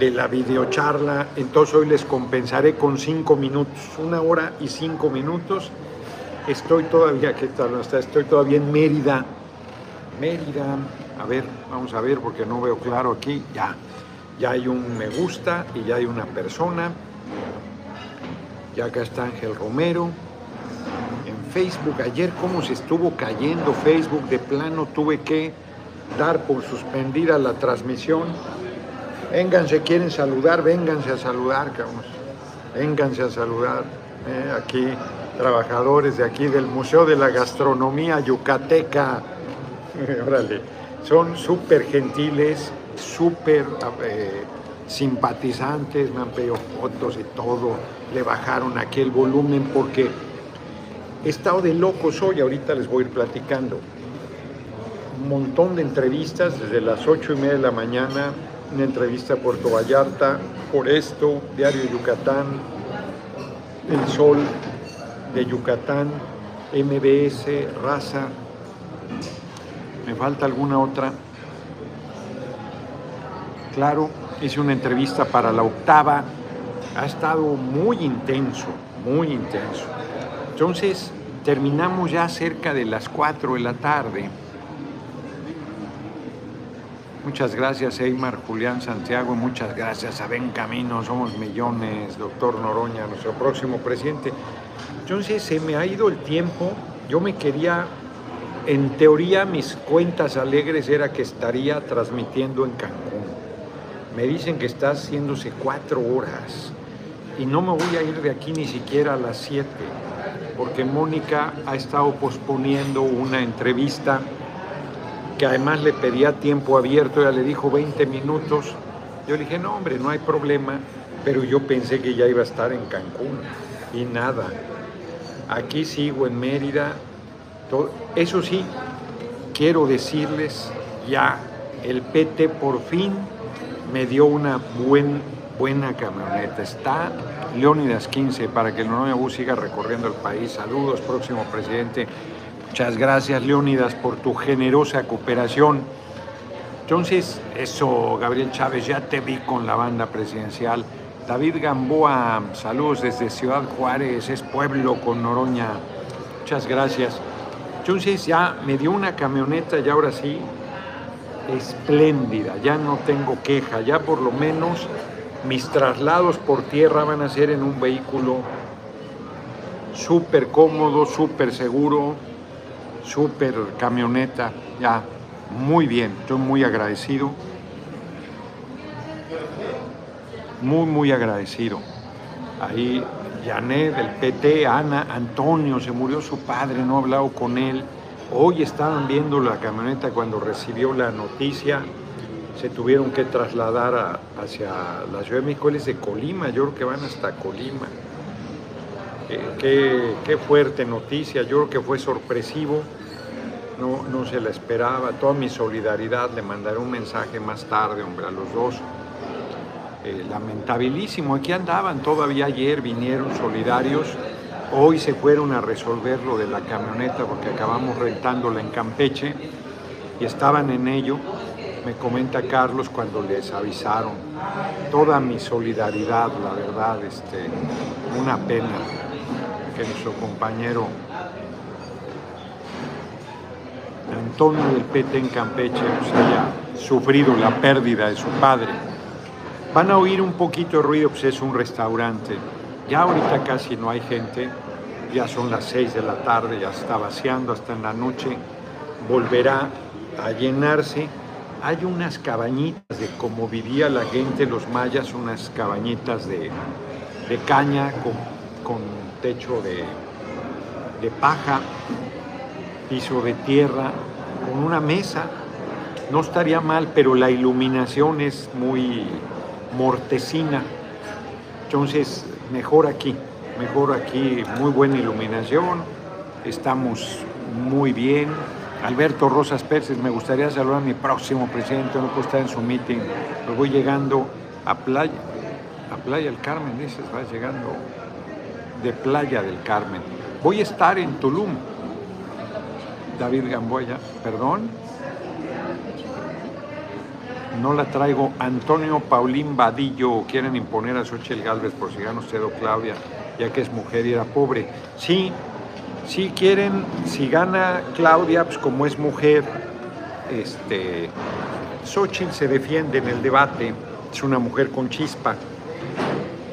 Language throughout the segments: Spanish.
de la videocharla, entonces hoy les compensaré con cinco minutos, una hora y cinco minutos. Estoy todavía, ¿qué tal? Estoy todavía en Mérida. Mérida, a ver, vamos a ver porque no veo claro aquí, ya, ya hay un me gusta y ya hay una persona. Ya acá está Ángel Romero. En Facebook, ayer cómo se estuvo cayendo Facebook, de plano tuve que dar por suspendida la transmisión. Vénganse, quieren saludar, vénganse a saludar, cabrón. Vénganse a saludar. Eh, aquí, trabajadores de aquí del Museo de la Gastronomía Yucateca. Órale, son súper gentiles, súper eh, simpatizantes, me han pedido fotos y todo. Le bajaron aquí el volumen porque he estado de locos hoy, ahorita les voy a ir platicando un montón de entrevistas desde las ocho y media de la mañana, una entrevista a Puerto Vallarta, por esto, Diario Yucatán, El Sol de Yucatán, MBS, Raza, me falta alguna otra. Claro, hice una entrevista para la octava, ha estado muy intenso, muy intenso. Entonces, terminamos ya cerca de las cuatro de la tarde Muchas gracias, Eymar, Julián Santiago, muchas gracias a Ben Camino, somos millones, doctor Noroña, nuestro próximo presidente. Entonces se me ha ido el tiempo, yo me quería, en teoría mis cuentas alegres era que estaría transmitiendo en Cancún. Me dicen que está haciéndose cuatro horas y no me voy a ir de aquí ni siquiera a las siete, porque Mónica ha estado posponiendo una entrevista que además le pedía tiempo abierto, ella le dijo 20 minutos. Yo le dije, no, hombre, no hay problema, pero yo pensé que ya iba a estar en Cancún y nada. Aquí sigo en Mérida. Eso sí, quiero decirles, ya el PT por fin me dio una buen, buena camioneta. Está Leónidas 15 para que el Nonoya Bus siga recorriendo el país. Saludos, próximo presidente. Muchas gracias, Leónidas, por tu generosa cooperación. Entonces, eso, Gabriel Chávez, ya te vi con la banda presidencial. David Gamboa, saludos desde Ciudad Juárez, es pueblo con Noroña. Muchas gracias. Entonces ya me dio una camioneta y ahora sí, espléndida, ya no tengo queja, ya por lo menos mis traslados por tierra van a ser en un vehículo súper cómodo, súper seguro, súper camioneta, ya muy bien, estoy muy agradecido, muy, muy agradecido. Ahí Janet, del PT, Ana, Antonio, se murió su padre, no he hablado con él. Hoy estaban viendo la camioneta cuando recibió la noticia, se tuvieron que trasladar hacia la Ciudad de México, él es de Colima, yo creo que van hasta Colima. Qué, qué, fuerte noticia, yo creo que fue sorpresivo. No, no se la esperaba. Toda mi solidaridad, le mandaré un mensaje más tarde, hombre, a los dos. Eh, lamentabilísimo, aquí andaban todavía ayer, vinieron solidarios, hoy se fueron a resolver lo de la camioneta porque acabamos rentándola en Campeche y estaban en ello, me comenta Carlos cuando les avisaron, toda mi solidaridad, la verdad, este, una pena que nuestro compañero Antonio del PT en Campeche pues, haya sufrido la pérdida de su padre. Van a oír un poquito de ruido, pues es un restaurante. Ya ahorita casi no hay gente, ya son las seis de la tarde, ya está vaciando hasta en la noche, volverá a llenarse. Hay unas cabañitas de como vivía la gente, los mayas, unas cabañitas de, caña con, techo de, de paja piso de tierra, con una mesa. No estaría mal, pero la iluminación es muy mortecina. Entonces, mejor aquí, mejor aquí, muy buena iluminación. Estamos muy bien. Alberto Rosas Pérez, me gustaría saludar a mi próximo presidente, no puedo estar en su meeting. Me voy llegando a Playa, a Playa del Carmen, dices, va llegando de Playa del Carmen. Voy a estar en Tulum, David Gamboya, perdón. no la traigo. Antonio Paulín Vadillo, quieren imponer a Xochitl Galvez por si gana usted o Claudia, ya que es mujer y era pobre. Sí, sí quieren, si gana Claudia, pues como es mujer, este, Xochitl se defiende en el debate, es una mujer con chispa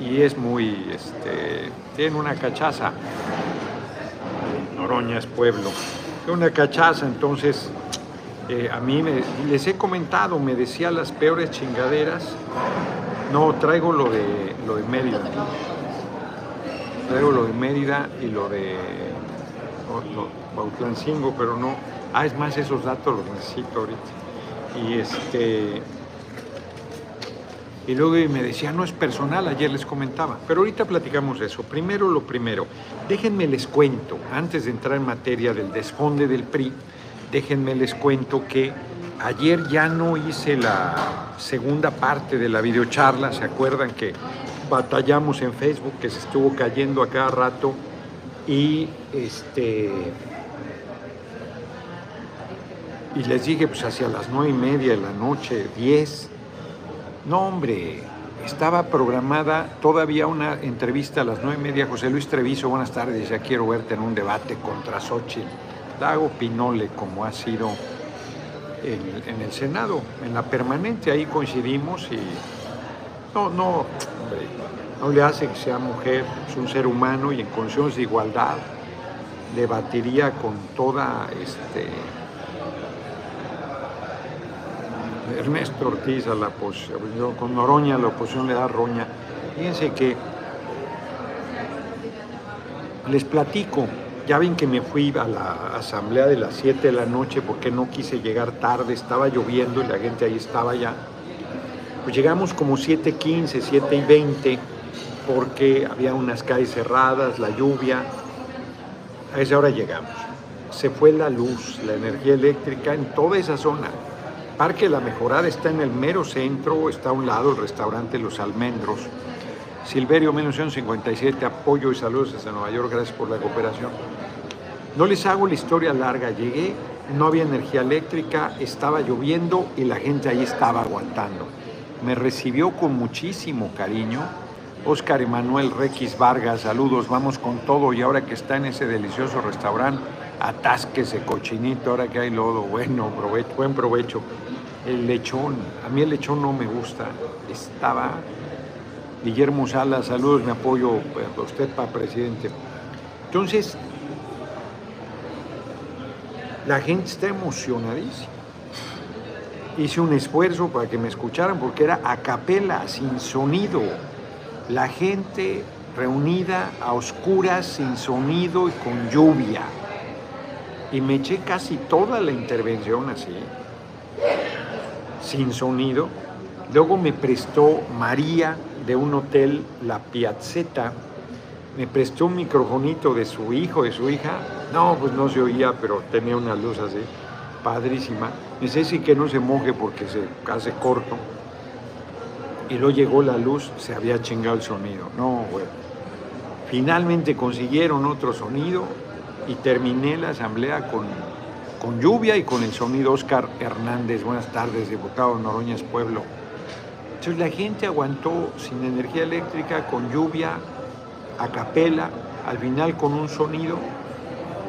y es muy, este, tiene una cachaza. Noroña es pueblo. Tiene una cachaza, entonces eh, a mí me, les he comentado, me decía las peores chingaderas. No, traigo lo de, lo de Mérida. Traigo lo de Mérida y lo de Bautlancingo, pero no. Ah, es más, esos datos los necesito ahorita. Y este. Y luego me decía, no es personal, ayer les comentaba, pero ahorita platicamos de eso. Primero lo primero, déjenme les cuento, antes de entrar en materia del desfonde del PRI, déjenme les cuento que ayer ya no hice la segunda parte de la videocharla, ¿se acuerdan que batallamos en Facebook, que se estuvo cayendo a cada rato? Y este... Y les dije, pues hacia las nueve y media de la noche, diez, no, hombre, estaba programada todavía una entrevista a las nueve y media. José Luis Treviso, buenas tardes, ya quiero verte en un debate contra Xochitl. Dago Pinole, como ha sido en, el Senado, en la permanente, ahí coincidimos y no, no, no le hace que sea mujer, es un ser humano y en condiciones de igualdad debatiría con toda este Ernesto Ortiz a la oposición, con Noroña la oposición le da roña. Fíjense que les platico, ya ven que me fui a la asamblea de las 7 de la noche porque no quise llegar tarde, estaba lloviendo y la gente ahí estaba ya. Pues llegamos como 7.15, 7 y 20 porque había unas calles cerradas, la lluvia. A esa hora llegamos. Se fue la luz, la energía eléctrica en toda esa zona. Parque La Mejorada está en el mero centro, está a un lado el restaurante Los Almendros. Silverio 1957, apoyo y saludos desde Nueva York, gracias por la cooperación. No les hago la historia larga, llegué, no había energía eléctrica, estaba lloviendo y la gente ahí estaba aguantando. Me recibió con muchísimo cariño. Oscar Emanuel Requis Vargas, saludos, vamos con todo y ahora que está en ese delicioso restaurante, atásquese cochinito, ahora que hay lodo, bueno, buen provecho. El lechón, a mí el lechón no me gusta, estaba Guillermo Salas, saludos, me apoyo a usted para presidente. Entonces, la gente está emocionadísima. Hice un esfuerzo para que me escucharan porque era a capela, sin sonido. La gente reunida a oscuras, sin sonido y con lluvia. Y me eché casi toda la intervención así sin sonido. Luego me prestó María de un hotel, La Piazzetta, me prestó un microfonito de su hijo, de su hija. No, pues no se oía, pero tenía una luz así, padrísima. Me dice, sí que no se moje porque se hace corto. Y luego llegó la luz, se había chingado el sonido. No, bueno. Finalmente consiguieron otro sonido y terminé la asamblea con con lluvia y con el sonido Oscar Hernández. Buenas tardes, diputado Noroñas Pueblo. Entonces la gente aguantó sin energía eléctrica, con lluvia, a capela, al final con un sonido.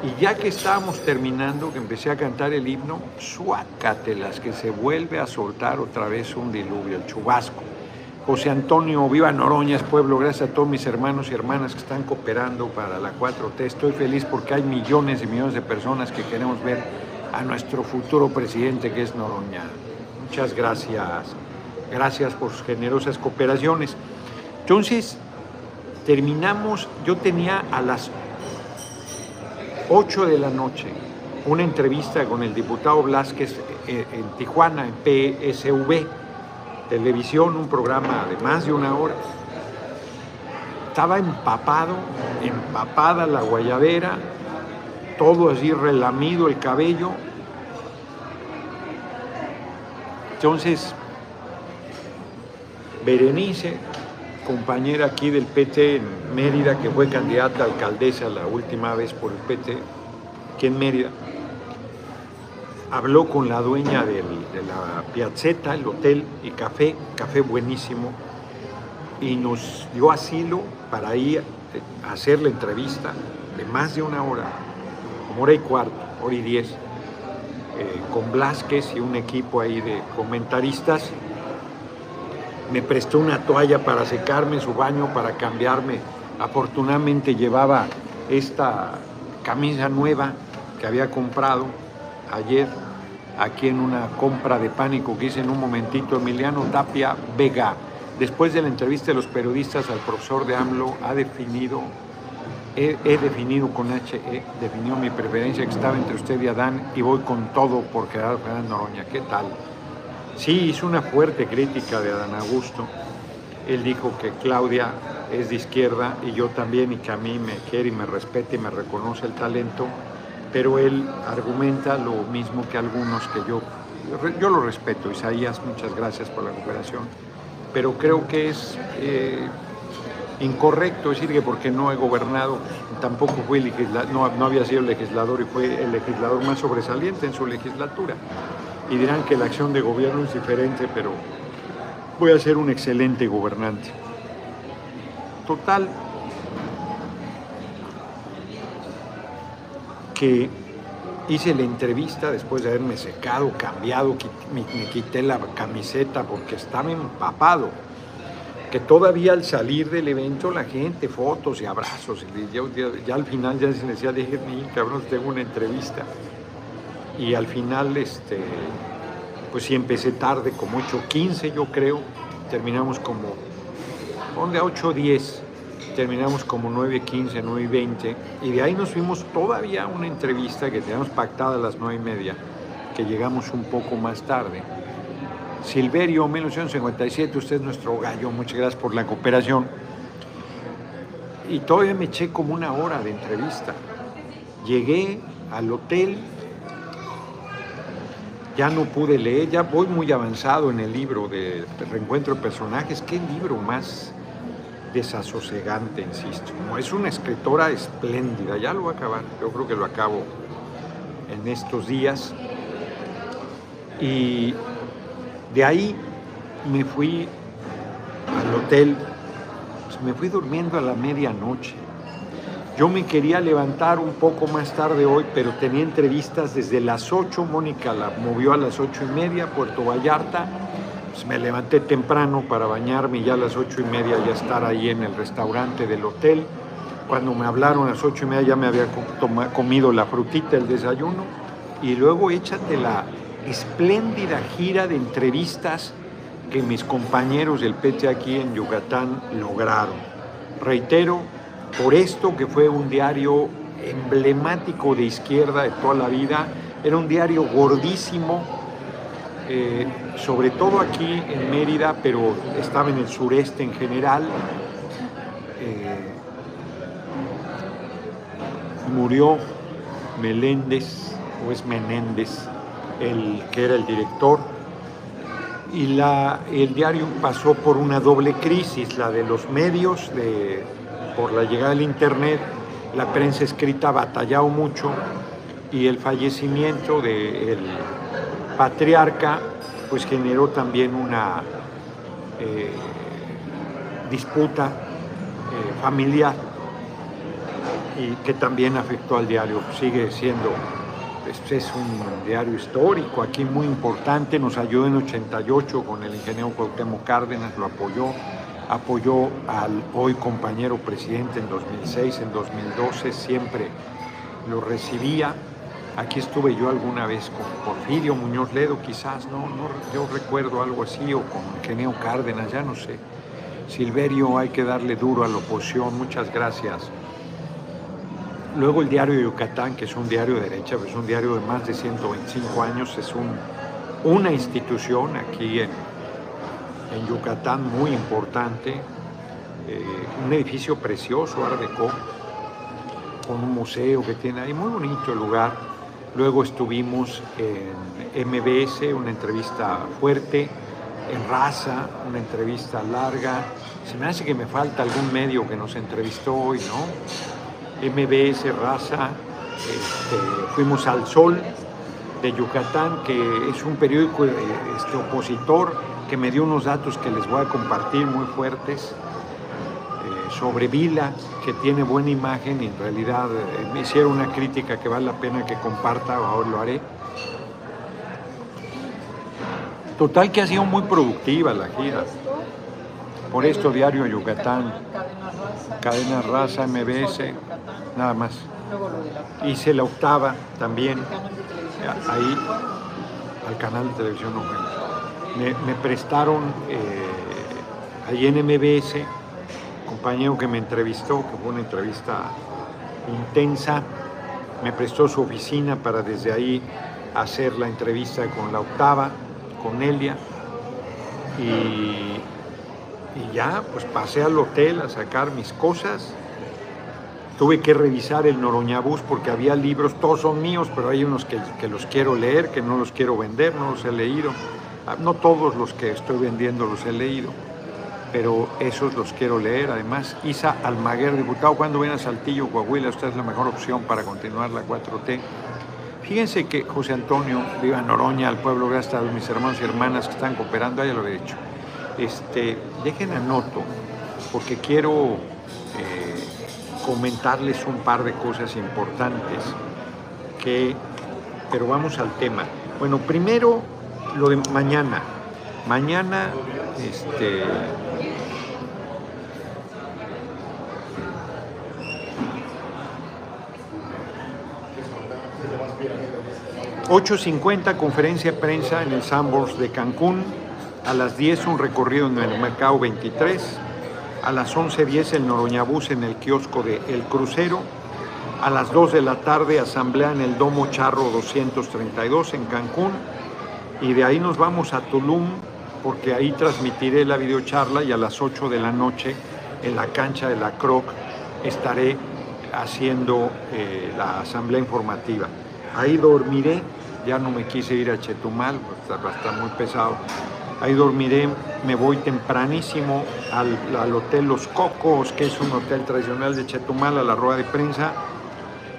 Y ya que estábamos terminando, que empecé a cantar el himno, suácatelas, que se vuelve a soltar otra vez un diluvio, el chubasco. José Antonio, viva Noroñas, pueblo, gracias a todos mis hermanos y hermanas que están cooperando para la 4T. Estoy feliz porque hay millones y millones de personas que queremos ver a nuestro futuro presidente que es Noroña. Muchas gracias. Gracias por sus generosas cooperaciones. Entonces, terminamos, yo tenía a las 8 de la noche una entrevista con el diputado Blasquez eh, en Tijuana, en PSV televisión, un programa de más de una hora. Estaba empapado, empapada la guayabera, todo así relamido el cabello. Entonces, Berenice, compañera aquí del PT en Mérida, que fue candidata a alcaldesa la última vez por el PT, aquí en Mérida, habló con la dueña del- de la piazzetta, el hotel y café, café buenísimo, y nos dio asilo para ir a hacer la entrevista de más de una hora, como hora y cuarto, hora y diez, eh, con Blasquez y un equipo ahí de comentaristas. Me prestó una toalla para secarme su baño, para cambiarme. Afortunadamente llevaba esta camisa nueva que había comprado ayer aquí en una compra de pánico que hice en un momentito. Emiliano Tapia Vega, después de la entrevista de los periodistas al profesor de AMLO, ha definido, he, definido con H, he definido mi preferencia que estaba entre usted y Adán y voy con todo por Gerardo Fernández Noroña. ¿Qué tal? Sí, hizo una fuerte crítica de Adán Augusto. Él dijo que Claudia es de izquierda y yo también y que a mí me quiere y me respeta y me reconoce el talento, pero él argumenta lo mismo que algunos que yo, yo lo respeto. Isaías, muchas gracias por la cooperación, pero creo que es eh, incorrecto decir que porque no he gobernado, tampoco fui no, no había sido legislador y fue el legislador más sobresaliente en su legislatura. Y dirán que la acción de gobierno es diferente, pero voy a ser un excelente gobernante. Total, que hice la entrevista después de haberme secado, cambiado, me, quité la camiseta porque estaba empapado. Que todavía al salir del evento la gente, fotos y abrazos, y ya, al final ya se decía, dije, "Ni, cabrón, tengo una entrevista. Y al final, este, pues sí empecé tarde, como 8.15 yo creo, terminamos como, ¿dónde? A 8.10, terminamos como 9.15, 9.20, y de ahí nos fuimos todavía a una entrevista que teníamos pactada a las 9.30, que llegamos un poco más tarde. Silverio, 1957, usted es nuestro gallo, muchas gracias por la cooperación. Y todavía me eché como una hora de entrevista. Llegué al hotel, ya no pude leer, ya voy muy avanzado en el libro de Reencuentro de Personajes. Qué libro más desasosegante, insisto. No, es una escritora espléndida, ya lo va a acabar, yo creo que lo acabo en estos días. Y de ahí me fui al hotel, pues me fui durmiendo a la medianoche. Yo me quería levantar un poco más tarde hoy, pero tenía entrevistas desde las 8. Mónica la movió a las ocho y media, Puerto Vallarta. Pues me levanté temprano para bañarme y ya a las ocho y media ya estar ahí en el restaurante del hotel. Cuando me hablaron a las ocho y media ya me había comido la frutita, el desayuno. Y luego échate la espléndida gira de entrevistas que mis compañeros del PT aquí en Yucatán lograron. Reitero, por esto que fue un diario emblemático de izquierda de toda la vida, era un diario gordísimo, eh, sobre todo aquí en Mérida, pero estaba en el sureste en general. Eh, murió Meléndez, o es Menéndez, el que era el director, y la, el diario pasó por una doble crisis, la de los medios, de, por la llegada del Internet, la prensa escrita batallado mucho y el fallecimiento del patriarca pues generó también una eh, disputa eh, familiar y que también afectó al diario. Sigue siendo, este es un diario histórico, aquí muy importante, nos ayudó en 88 con el ingeniero Cuauhtémoc Cárdenas, lo apoyó, apoyó al hoy compañero presidente en 2006, en 2012, siempre lo recibía. Aquí estuve yo alguna vez con Porfirio Muñoz Ledo, quizás, no, no, yo recuerdo algo así, o con Ingeniero Cárdenas, ya no sé. Silverio, hay que darle duro a la oposición, muchas gracias. Luego el diario de Yucatán, que es un diario de derecha, es un diario de más de 125 años, es un, una institución aquí en, en Yucatán muy importante, eh, un edificio precioso, Art Deco, con un museo que tiene ahí, muy bonito el lugar. Luego estuvimos en MBS, una entrevista fuerte, en Raza, una entrevista larga. Se me hace que me falta algún medio que nos entrevistó hoy, ¿no? MBS, Raza, este, fuimos al Sol, de Yucatán, que es un periódico eh, este, opositor, que me dio unos datos que les voy a compartir muy fuertes sobre Vila, que tiene buena imagen y en realidad eh, me hicieron una crítica que vale la pena que comparta, ahora lo haré. Total que ha sido muy productiva la gira. Por esto, Diario Yucatán, Cadena Raza, MBS, nada más. Hice la octava también, ahí, al canal de televisión me, me prestaron eh, ahí en MBS, compañero que me entrevistó, que fue una entrevista intensa, me prestó su oficina para desde ahí hacer la entrevista con la octava, con Elia, y, ya, pues pasé al hotel a sacar mis cosas Tuve que revisar el Noroñabús porque había libros, todos son míos, pero hay unos que, los quiero leer, que no los quiero vender, no los he leído. Ah, no todos los que estoy vendiendo los he leído, pero esos los quiero leer. Además, Isa Almaguer, diputado, cuando ven a Saltillo, Coahuila, usted es la mejor opción para continuar la 4T. Fíjense que José Antonio, viva Noroña, al pueblo, gracias a mis hermanos y hermanas que están cooperando, ya lo he dicho. Este, dejen anoto, porque quiero eh, comentarles un par de cosas importantes que, pero vamos al tema. Bueno, primero lo de mañana. Mañana, este, ...8.50 conferencia de prensa en el Sambors de Cancún... ...a las 10 un recorrido en el Mercado 23 a las 11.10 el Noroñabús en el kiosco de El Crucero, a las 2 de la tarde asamblea en el Domo Charro 232 en Cancún. Y de ahí nos vamos a Tulum porque ahí transmitiré la videocharla y a las 8 de la noche en la cancha de la Croc estaré haciendo eh, la asamblea informativa. Ahí dormiré, ya no me quise ir a Chetumal, pues, va a estar muy pesado, Ahí dormiré, me voy tempranísimo al, Hotel Los Cocos, que es un hotel tradicional de Chetumal, a la rueda de prensa.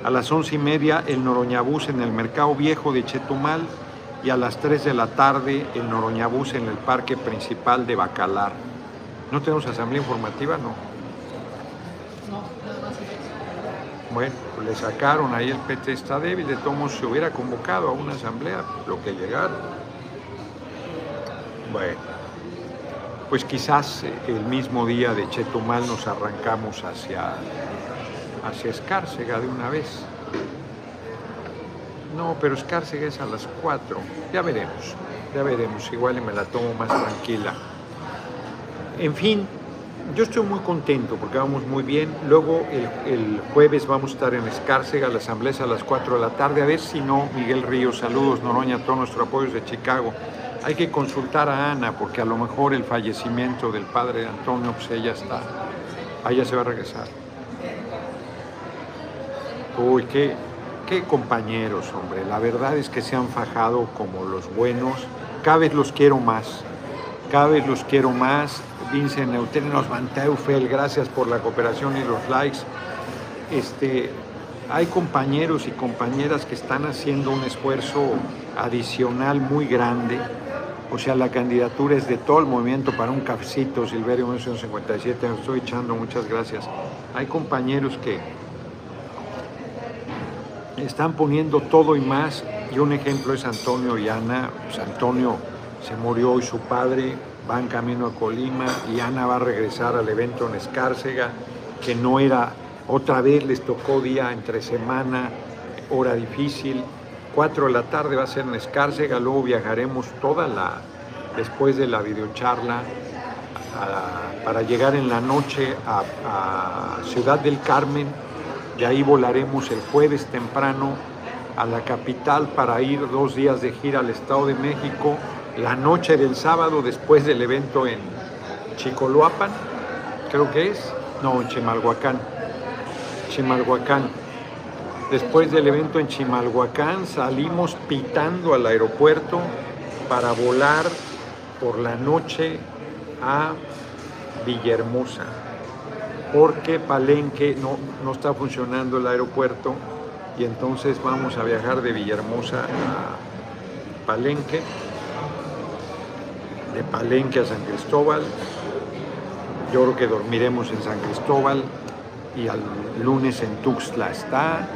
A las once y media el Noroñabús en el Mercado Viejo de Chetumal y a las 3 de la tarde el Noroñabús en el Parque Principal de Bacalar. ¿No tenemos asamblea informativa? No. No, nada más. Bueno, pues le sacaron ahí el PT está débil, de todos se hubiera convocado a una asamblea, lo que llegaron. Bueno, pues quizás el mismo día de Chetumal nos arrancamos hacia, hacia Escárcega de una vez. No, pero Escárcega es a las 4. Ya veremos, ya veremos. Igual y me la tomo más tranquila. En fin, yo estoy muy contento porque vamos muy bien. Luego el, jueves vamos a estar en Escárcega, la asamblea a las 4 de la tarde. A ver si no, Miguel Ríos, saludos, Noroña, todo nuestro apoyo de Chicago hay que consultar a Ana porque a lo mejor el fallecimiento del padre Antonio, pues ella está, ella se va a regresar. Uy, qué, qué compañeros, hombre. La verdad es que se han fajado como los buenos. Cada vez los quiero más. Cada vez los quiero más. Vincent Neutrinos Van Teufel, gracias por la cooperación y los likes. Este, hay compañeros y compañeras que están haciendo un esfuerzo adicional muy grande o sea, la candidatura es de todo el movimiento para un cafecito, Silverio 1957, me estoy echando, muchas gracias. Hay compañeros que están poniendo todo y más, y un ejemplo es Antonio y Ana. Pues Antonio se murió hoy su padre, va en camino a Colima, y Ana va a regresar al evento en Escárcega, que no era, otra vez les tocó día entre semana, hora difícil, 4 de la tarde va a ser en Escárcega, luego viajaremos toda la, después de la videocharla, para llegar en la noche a, Ciudad del Carmen, de ahí volaremos el jueves temprano a la capital para ir dos días de gira al Estado de México, la noche del sábado después del evento en Chicoloapan, creo que es, no, en Chimalhuacán, Chimalhuacán. Después del evento en Chimalhuacán salimos pitando al aeropuerto para volar por la noche a Villahermosa, porque Palenque no, no está funcionando el aeropuerto y entonces vamos a viajar de Villahermosa Palenque, de Palenque a San Cristóbal. Yo creo que dormiremos en San Cristóbal y al lunes en Tuxtla está.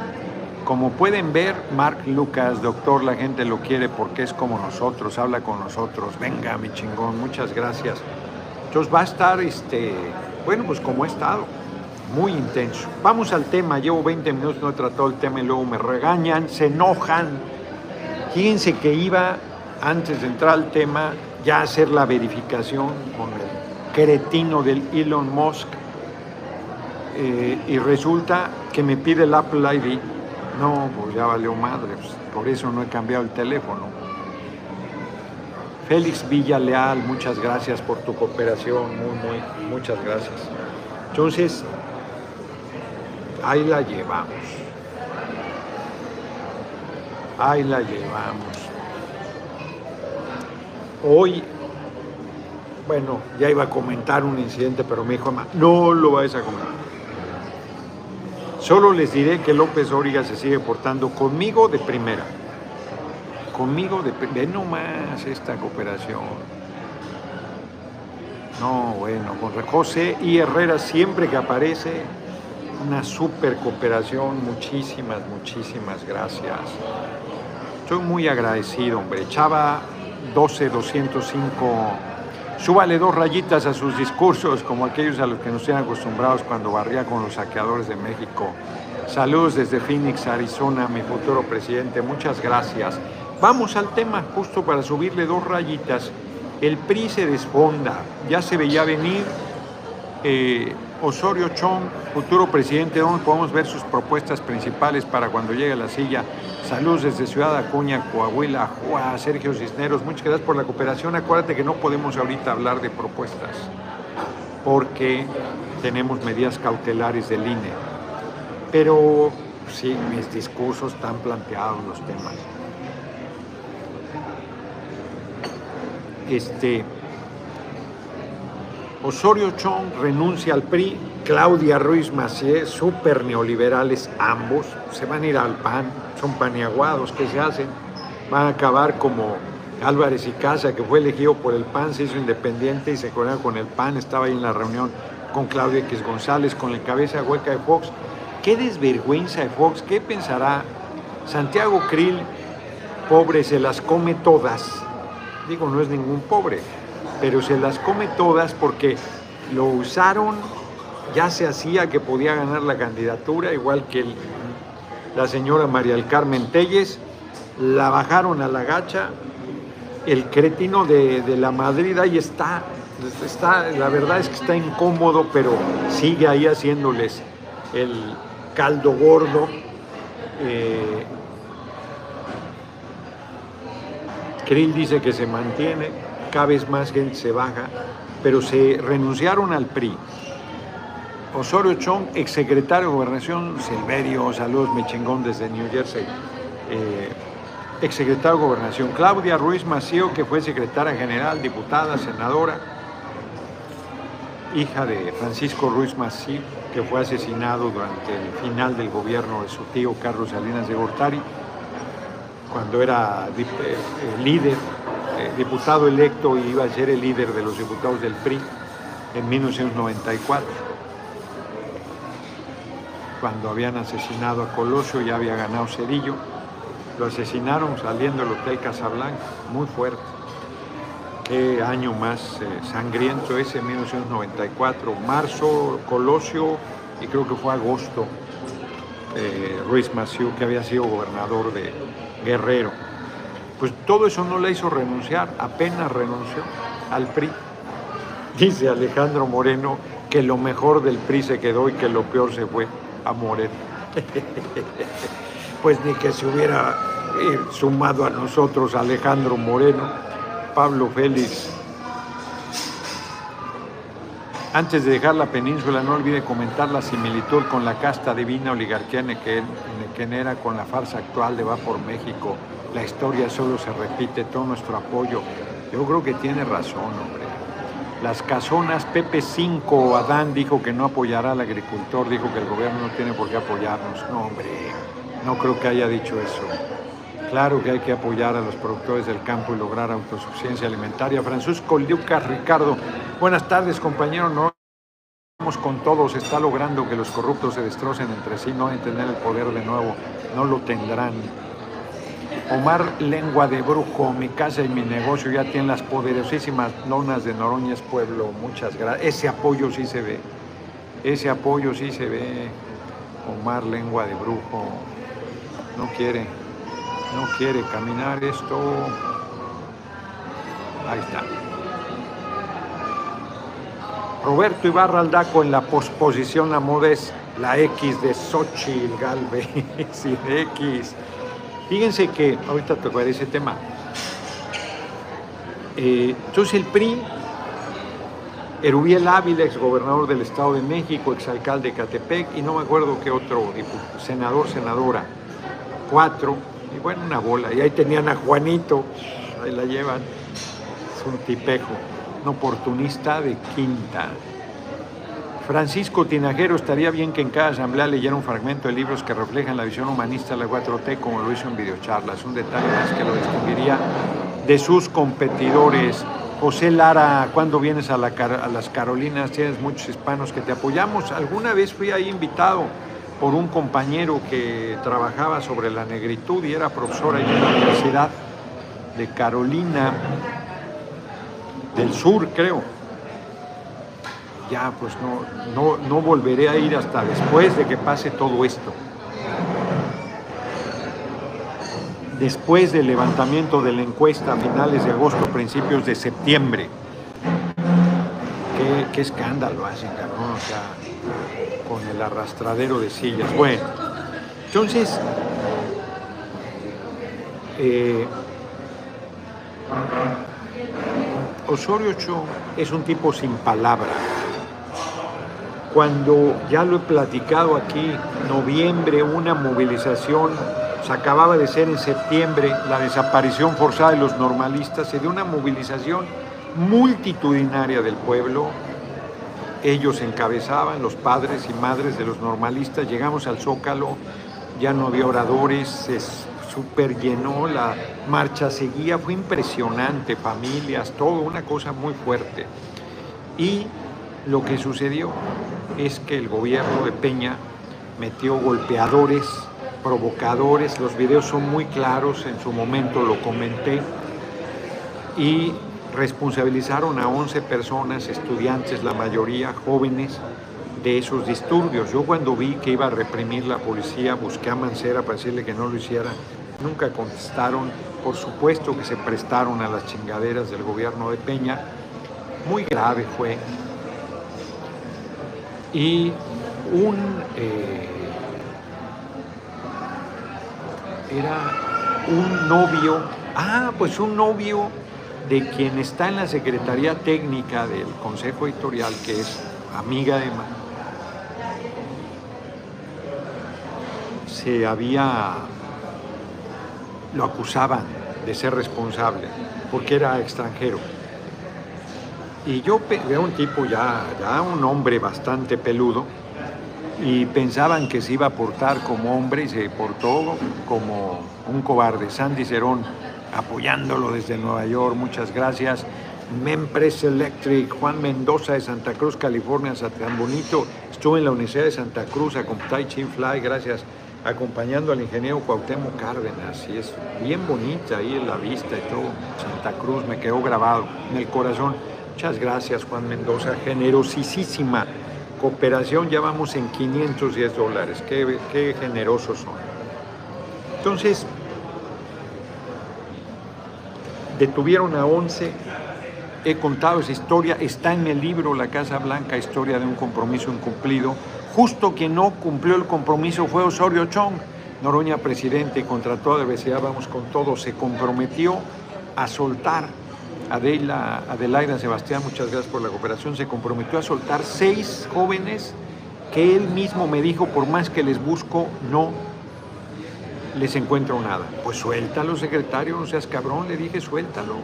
Como pueden ver, Mark Lucas, doctor, la gente lo quiere porque es como nosotros, habla con nosotros. Venga, mi chingón, muchas gracias. Entonces va a estar, este, bueno, pues como ha estado, muy intenso. Vamos al tema, llevo 20 minutos, no he tratado el tema y luego me regañan, se enojan. Fíjense que iba, antes de entrar al tema, ya hacer la verificación con el cretino del Elon Musk eh, y resulta que me pide el Apple ID no, pues ya valió madre, pues, por eso no he cambiado el teléfono. Félix Villaleal, muchas gracias por tu cooperación, muy, muy, muchas gracias. Entonces, ahí la llevamos. Ahí la llevamos. Hoy, bueno, ya iba a comentar un incidente, pero me dijo, no lo vais a comentar. Solo les diré que López Origa se sigue portando conmigo de primera. Conmigo de primera. no más esta cooperación. No, bueno, con José y Herrera siempre que aparece, una super cooperación. Muchísimas, muchísimas gracias. Estoy muy agradecido, hombre. Chava 12205 Súbale dos rayitas a sus discursos, como aquellos a los que nos tienen acostumbrados cuando barría con los saqueadores de México. Saludos desde Phoenix, Arizona, mi futuro presidente. Muchas gracias. Vamos al tema, justo para subirle dos rayitas. El PRI se desfonda. Ya se veía venir. Eh, Osorio Chong, futuro presidente, donde podemos ver sus propuestas principales para cuando llegue a la silla. Saludos desde Ciudad Acuña, Coahuila, Juá, Sergio Cisneros, muchas gracias por la cooperación. Acuérdate que no podemos ahorita hablar de propuestas porque tenemos medidas cautelares del INE. Pero sí, mis discursos están planteados los temas. Este, Osorio Chong renuncia al PRI, Claudia Ruiz Macié, súper neoliberales ambos, se van a ir al PAN, son paniaguados que se hacen, van a acabar como Álvarez y Casa, que fue elegido por el PAN, se hizo independiente y se conectó con el PAN, estaba ahí en la reunión con Claudia X González, con la cabeza hueca de Fox. Qué desvergüenza de Fox, ¿qué pensará? Santiago Krill, pobre, se las come todas. Digo, no es ningún pobre, pero se las come todas porque lo usaron, ya se hacía que podía ganar la candidatura, igual que la señora María del Carmen Telles, la bajaron a la gacha, el cretino de, la Madrid ahí está, está, la verdad es que está incómodo, pero sigue ahí haciéndoles el caldo gordo. Eh, Krill dice que se mantiene cada vez más gente se baja, pero se renunciaron al PRI. Osorio Chong, exsecretario de Gobernación, Silverio, saludos, mi chingón desde New Jersey, eh, exsecretario de Gobernación, Claudia Ruiz Macío, que fue secretaria general, diputada, senadora, hija de Francisco Ruiz Macío, que fue asesinado durante el final del gobierno de su tío Carlos Salinas de Gortari, cuando era eh, líder eh, diputado electo y iba a ser el líder de los diputados del PRI en 1994. Cuando habían asesinado a Colosio, ya había ganado Cedillo, lo asesinaron saliendo del Hotel Casablanca, muy fuerte. Qué año más eh, sangriento ese, 1994, marzo, Colosio, y creo que fue agosto, eh, Ruiz Maciú, que había sido gobernador de Guerrero. Pues todo eso no le hizo renunciar, apenas renunció al PRI. Dice Alejandro Moreno que lo mejor del PRI se quedó y que lo peor se fue a Moreno. pues ni que se hubiera eh, sumado a nosotros Alejandro Moreno, Pablo Félix. Antes de dejar la península, no olvide comentar la similitud con la casta divina oligarquía nequenera con la farsa actual de Va por México la historia solo se repite, todo nuestro apoyo. Yo creo que tiene razón, hombre. Las casonas, Pepe 5, Adán dijo que no apoyará al agricultor, dijo que el gobierno no tiene por qué apoyarnos. No, hombre, no creo que haya dicho eso. Claro que hay que apoyar a los productores del campo y lograr autosuficiencia alimentaria. Francisco Lucas Ricardo, buenas tardes compañero. No vamos con todos, está logrando que los corruptos se destrocen entre sí, no en tener el poder de nuevo, no lo tendrán. Omar Lengua de Brujo, mi casa y mi negocio ya tienen las poderosísimas lonas de Noroñas Pueblo. Muchas gracias. Ese apoyo sí se ve. Ese apoyo sí se ve. Omar Lengua de Brujo. No quiere no quiere caminar esto. Ahí está. Roberto Ibarra Aldaco en la posposición a Modes, la X de Xochitl Galvez de X. Fíjense que, ahorita tocaré ese tema. Eh, entonces el PRI, Erubiel Ávila, exgobernador del Estado de México, exalcalde de Catepec, y no me acuerdo qué otro senador, senadora, cuatro, y bueno, una bola. Y ahí tenían a Juanito, ahí la llevan. Es un tipejo, un oportunista de quinta. Francisco Tinajero, estaría bien que en cada asamblea leyera un fragmento de libros que reflejan la visión humanista de la 4T como lo hizo en videocharlas. Un detalle más que lo distinguiría de sus competidores. José Lara, cuando vienes a, las Carolinas? Tienes muchos hispanos que te apoyamos. Alguna vez fui ahí invitado por un compañero que trabajaba sobre la negritud y era profesor en la Universidad de Carolina del Sur, creo. Ya, pues no, no, no volveré a ir hasta después de que pase todo esto. Después del levantamiento de la encuesta a finales de agosto, principios de septiembre. Qué, escándalo hacen, cabrón. O sea, con el arrastradero de sillas. Bueno, entonces, eh, Osorio Chong es un tipo sin palabra. Cuando ya lo he platicado aquí, noviembre, una movilización, se acababa de ser en septiembre la desaparición forzada de los normalistas, se dio una movilización multitudinaria del pueblo, ellos encabezaban, los padres y madres de los normalistas. Llegamos al Zócalo, ya no había oradores, se super llenó, la marcha seguía, fue impresionante, familias, todo, una cosa muy fuerte. Y lo que sucedió es que el gobierno de Peña metió golpeadores, provocadores, los videos son muy claros, en su momento lo comenté, y responsabilizaron a 11 personas, estudiantes, la mayoría jóvenes, de esos disturbios. Yo cuando vi que iba a reprimir la policía, busqué a Mancera para decirle que no lo hiciera. Nunca contestaron. Por supuesto que se prestaron a las chingaderas del gobierno de Peña. Muy grave fue. Y un... Eh, era un novio, ah, pues un novio de quien está en la Secretaría Técnica del Consejo Editorial, que es amiga de Ma, se había, lo acusaban de ser responsable, porque era extranjero. Y yo veo un tipo ya, ya un hombre bastante peludo, y pensaban que se iba a portar como hombre y se portó como un cobarde. Sandy Cerón apoyándolo desde Nueva York. Muchas gracias. Mempress Electric, Juan Mendoza de Santa Cruz, California, tan bonito. Estuve en la Universidad de Santa Cruz a Tai Chi Fly, gracias, acompañando al ingeniero Cuauhtémoc Cárdenas. Y es bien bonita ahí en la vista y todo. Santa Cruz me quedó grabado en el corazón. Muchas gracias, Juan Mendoza. Generosísima cooperación, ya vamos en 510 dólares. Qué, generosos son. Entonces, detuvieron a 11. He contado esa historia, está en el libro La Casa Blanca, historia de un compromiso incumplido. Justo quien no cumplió el compromiso fue Osorio Chong. Noroña, presidente, contra toda adversidad, vamos con todo, se comprometió a soltar, Adela, Adelaida Sebastián, muchas gracias por la cooperación, se comprometió a soltar seis jóvenes que él mismo me dijo, por más que les busco, no les encuentro nada. Pues suéltalo, secretario, no seas cabrón, le dije, suéltalos.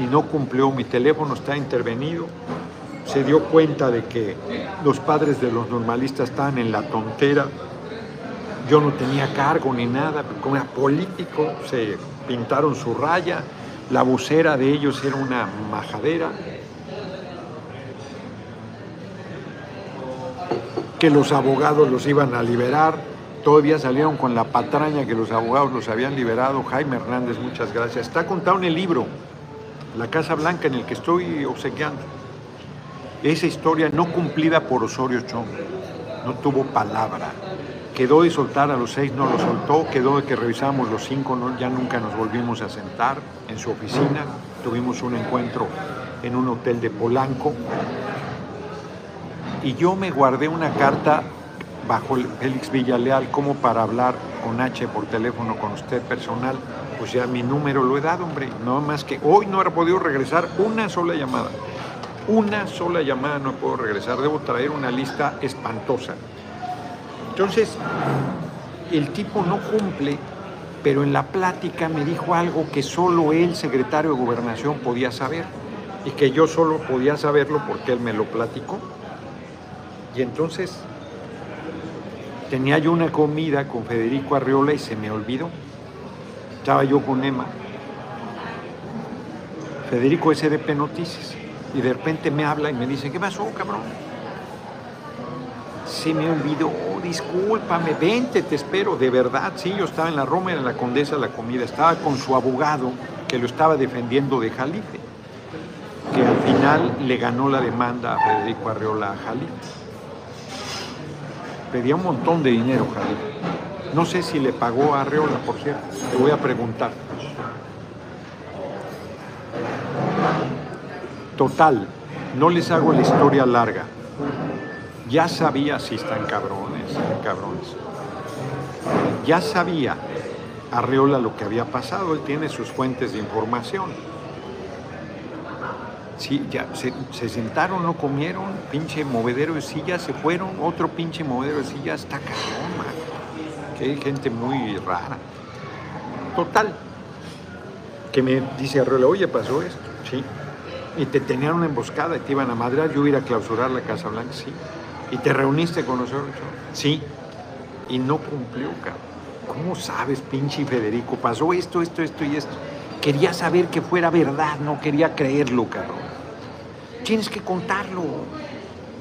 Y no cumplió, mi teléfono está intervenido. Se dio cuenta de que los padres de los normalistas estaban en la tontera Yo no tenía cargo ni nada, como era político, se pintaron su raya, la vocera de ellos era una majadera. Que los abogados los iban a liberar, todavía salieron con la patraña que los abogados los habían liberado. Jaime Hernández, muchas gracias. Está contado en el libro, La Casa Blanca, en el que estoy obsequiando. Esa historia no cumplida por Osorio Chong, no tuvo palabra. Quedó de soltar a los seis, no lo soltó, quedó de que revisamos los cinco, no, ya nunca nos volvimos a sentar en su oficina. Tuvimos un encuentro en un hotel de Polanco. Y yo me guardé una carta bajo Félix Villaleal como para hablar con H por teléfono con usted personal, pues ya mi número lo he dado, hombre, no más que hoy no he podido regresar una sola llamada. Una sola llamada no puedo regresar, debo traer una lista espantosa. Entonces, el tipo no cumple, pero en la plática me dijo algo que solo el secretario de gobernación podía saber y que yo solo podía saberlo porque él me lo platicó. Y entonces tenía yo una comida con Federico Arriola y se me olvidó. Estaba yo con Emma. Federico SDP Noticias. Y de repente me habla y me dice, ¿qué pasó, cabrón? Se me olvidó, discúlpame, vente, te espero, de verdad, sí, yo estaba en la Roma, en la Condesa de la Comida, estaba con su abogado que lo estaba defendiendo de Jalife, que al final le ganó la demanda a Federico Arreola a Jalife. Pedía un montón de dinero Jalife. No sé si le pagó a Arreola, por cierto, te voy a preguntar. Total, no les hago la historia larga. Ya sabía si están cabrones, cabrones. Ya sabía Arreola lo que había pasado, él tiene sus fuentes de información. Sí, ya se, sentaron, no comieron, pinche movedero de sillas, se fueron, otro pinche movedero de sillas, está cabrón. Que hay gente muy rara. Total, que me dice Arreola, oye, pasó esto, sí, y te tenían una emboscada y te iban a madrear, yo iba a clausurar la Casa Blanca, sí. ¿Y te reuniste con nosotros? Sí. Y no cumplió, cabrón. ¿Cómo sabes, pinche Federico? Pasó esto, esto, esto y esto. Quería saber que fuera verdad, no quería creerlo, cabrón. Tienes que contarlo.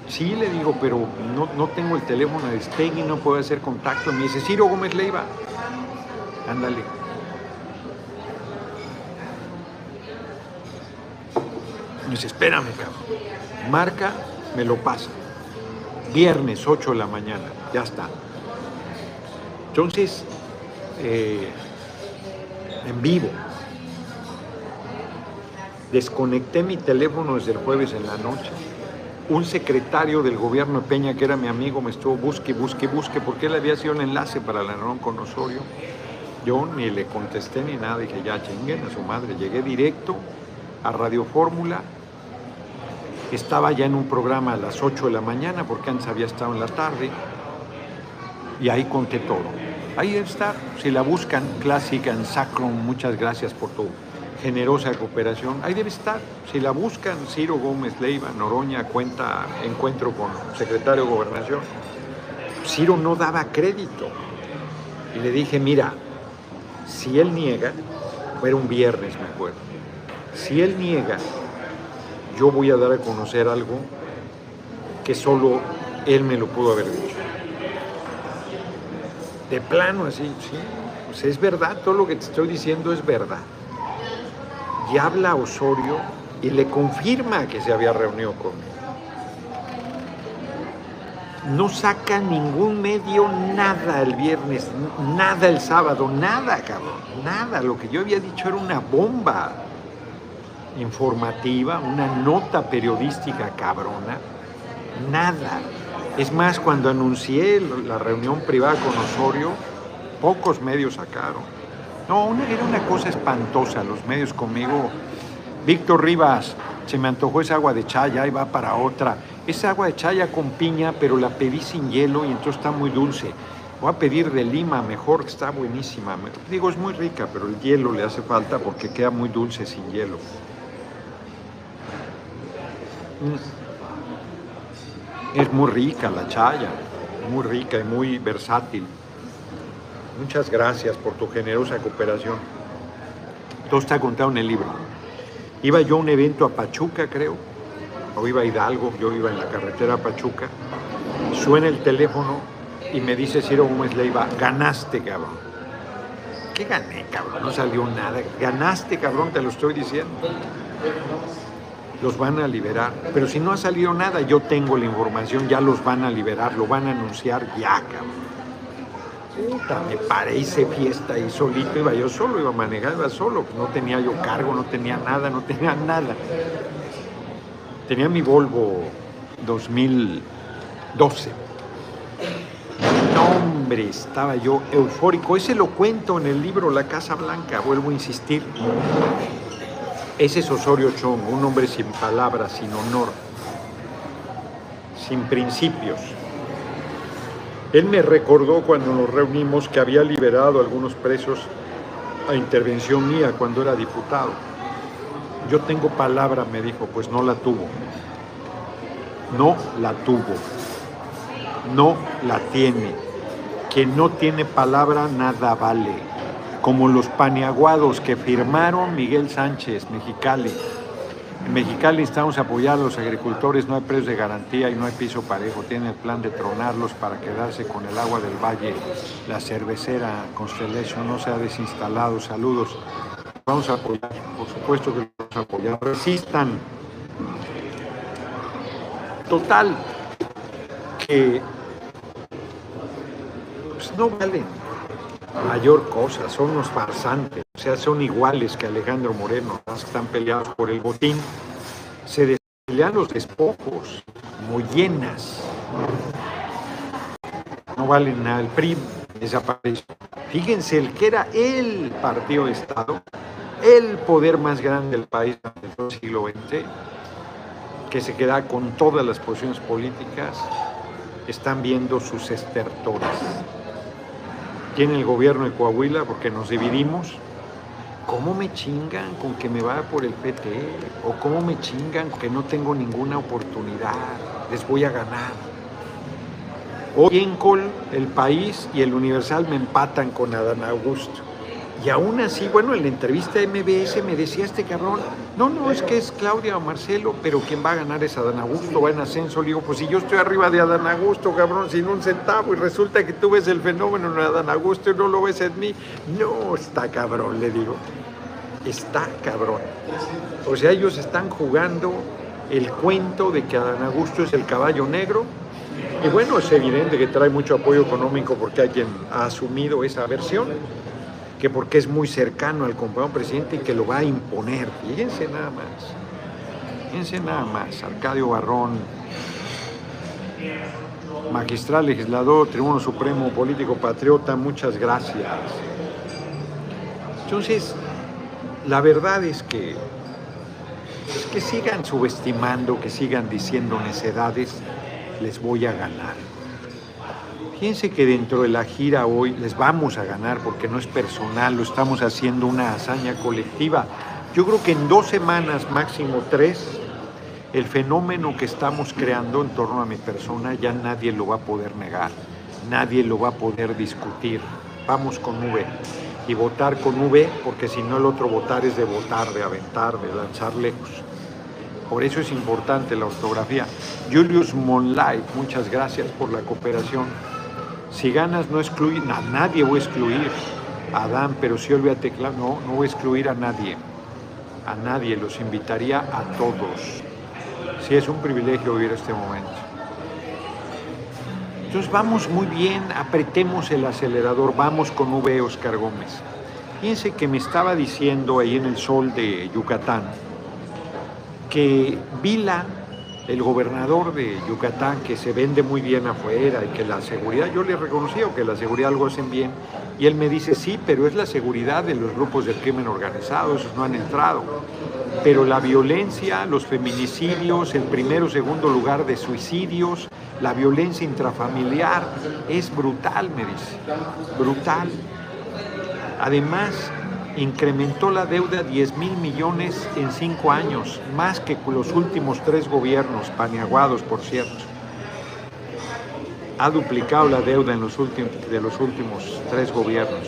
Sí, le digo, pero no, no tengo el teléfono de Stegui, no puedo hacer contacto. Me dice, Ciro Gómez Leiva. Ándale. Me dice, espérame, cabrón. Marca, me lo pasa. Viernes, 8 de la mañana, ya está. Entonces, eh, en vivo. Desconecté mi teléfono desde el jueves en la noche. Un secretario del gobierno de Peña, que era mi amigo, me estuvo busque, busque, busque, porque él había sido el enlace para la reunión con Osorio. Yo ni le contesté ni nada, dije ya chinguen a su madre. Llegué directo a Radio Fórmula, estaba ya en un programa a las 8 de la mañana, porque antes había estado en la tarde, y ahí conté todo. Ahí estar, si la buscan, clásica en Sacron, muchas gracias por tu generosa cooperación. Ahí debe estar, si la buscan, Ciro Gómez Leiva, Noroña, cuenta encuentro con secretario de Gobernación. Ciro no daba crédito. Y le dije, mira, si él niega, era un viernes, me acuerdo, si él niega, yo voy a dar a conocer algo que solo él me lo pudo haber dicho. De plano, así, sí, pues es verdad, todo lo que te estoy diciendo es verdad. Y habla Osorio y le confirma que se había reunido conmigo. No saca ningún medio nada el viernes, nada el sábado, nada, cabrón, nada. Lo que yo había dicho era una bomba informativa, una nota periodística cabrona, nada. Es más, cuando anuncié la reunión privada con Osorio, pocos medios sacaron. No, era una cosa espantosa, los medios conmigo. Víctor Rivas, se me antojó esa agua de chaya, y va para otra. Esa agua de chaya con piña, pero la pedí sin hielo y entonces está muy dulce. Voy a pedir de Lima, mejor, está buenísima. Digo, es muy rica, pero el hielo le hace falta porque queda muy dulce sin hielo. Mm. Es muy rica la chaya, muy rica y muy versátil. muchas gracias por tu generosa cooperación. Todo está contado en el libro. Iba yo a un evento a Pachuca, creo, o iba a Hidalgo, yo iba en la carretera a Pachuca, suena el teléfono y me dice Ciro Gómez Leiva, ganaste, cabrón. ¿Qué gané, cabrón? No salió nada. Ganaste, cabrón, te lo estoy diciendo. Los van a liberar. Pero si no ha salido nada, yo tengo la información, ya los van a liberar, lo van a anunciar ya, cabrón. Puta, me paré, hice fiesta y solito iba yo solo, iba manejando, iba solo. No tenía yo cargo, no tenía nada, no tenía nada. Tenía mi Volvo 2012. No, hombre, estaba yo eufórico. Ese lo cuento en el libro La Casa Blanca, vuelvo a insistir. Ese es Osorio Chong, un hombre sin palabras, sin honor, sin principios. Él me recordó cuando nos reunimos que había liberado a algunos presos a intervención mía cuando era diputado. Yo tengo palabra, me dijo, pues no la tuvo. No la tuvo. No la tiene. Quien no tiene palabra, nada vale. Como los paniaguados que firmaron Miguel Sánchez, Mexicali, en Mexicali estamos a apoyar a los agricultores, no hay precios de garantía y no hay piso parejo. Tienen el plan de tronarlos para quedarse con el agua del valle. La cervecera Constellation no se ha desinstalado. Saludos. Vamos a apoyar, por supuesto que los vamos a apoyar. Resistan. Total, que pues, no valen mayor cosa, son unos farsantes, o sea, son iguales que Alejandro Moreno, están peleados por el botín, se pelean los despojos, muy llenas, no valen nada, el PRI desapareció. Fíjense, el que era el partido de Estado, el poder más grande del país del siglo XX, que se queda con todas las posiciones políticas, están viendo sus estertores tiene el gobierno de Coahuila porque nos dividimos. ¿Cómo me chingan con que me va por el PT? ¿O cómo me chingan que no tengo ninguna oportunidad? Les voy a ganar. Hoy en Col, el país y el Universal me empatan con Adán Augusto. Y aún así, bueno, en la entrevista MBS me decía este cabrón, no, no, es que es Claudia o Marcelo, pero quien va a ganar es Adán Augusto, va en ascenso. Le digo, pues si yo estoy arriba de Adán Augusto, cabrón, sin un centavo, y resulta que tú ves el fenómeno en Adán Augusto y no lo ves en mí. No, está cabrón, le digo. Está cabrón. O sea, ellos están jugando el cuento de que Adán Augusto es el caballo negro. Y bueno, es evidente que trae mucho apoyo económico porque hay quien ha asumido esa versión que porque es muy cercano al compañero presidente y que lo va a imponer. Fíjense nada más. Fíjense nada más. Arcadio Barrón, magistral, legislador, Tribuno Supremo, político patriota, muchas gracias. Entonces, la verdad es que, es que sigan subestimando, que sigan diciendo necedades, les voy a ganar. Fíjense que dentro de la gira hoy les vamos a ganar porque no es personal, lo estamos haciendo una hazaña colectiva. Yo creo que en dos semanas, máximo tres, el fenómeno que estamos creando en torno a mi persona ya nadie lo va a poder negar, nadie lo va a poder discutir. Vamos con V y votar con V porque si no el otro votar es de votar, de aventar, de lanzar lejos. Por eso es importante la ortografía. Julius Monlight, muchas gracias por la cooperación. Si ganas, no excluir, a nadie voy a excluir. A Adán, pero si olvídate, claro, no, no voy a excluir a nadie. A nadie, los invitaría a todos. Si es un privilegio vivir este momento. Entonces vamos muy bien, apretemos el acelerador, vamos con V, Oscar Gómez. Fíjense que me estaba diciendo ahí en el sol de Yucatán que Vila el gobernador de Yucatán, que se vende muy bien afuera y que la seguridad, yo le reconocí que la seguridad algo hacen bien, y él me dice, sí, pero es la seguridad de los grupos del crimen organizado, esos no han entrado. Pero la violencia, los feminicidios, el primero, segundo lugar de suicidios, la violencia intrafamiliar, es brutal, me dice, brutal. Además, incrementó la deuda 10 mil millones en cinco años, más que los últimos tres gobiernos, paneaguados por cierto. ha duplicado la deuda en los de los últimos tres gobiernos.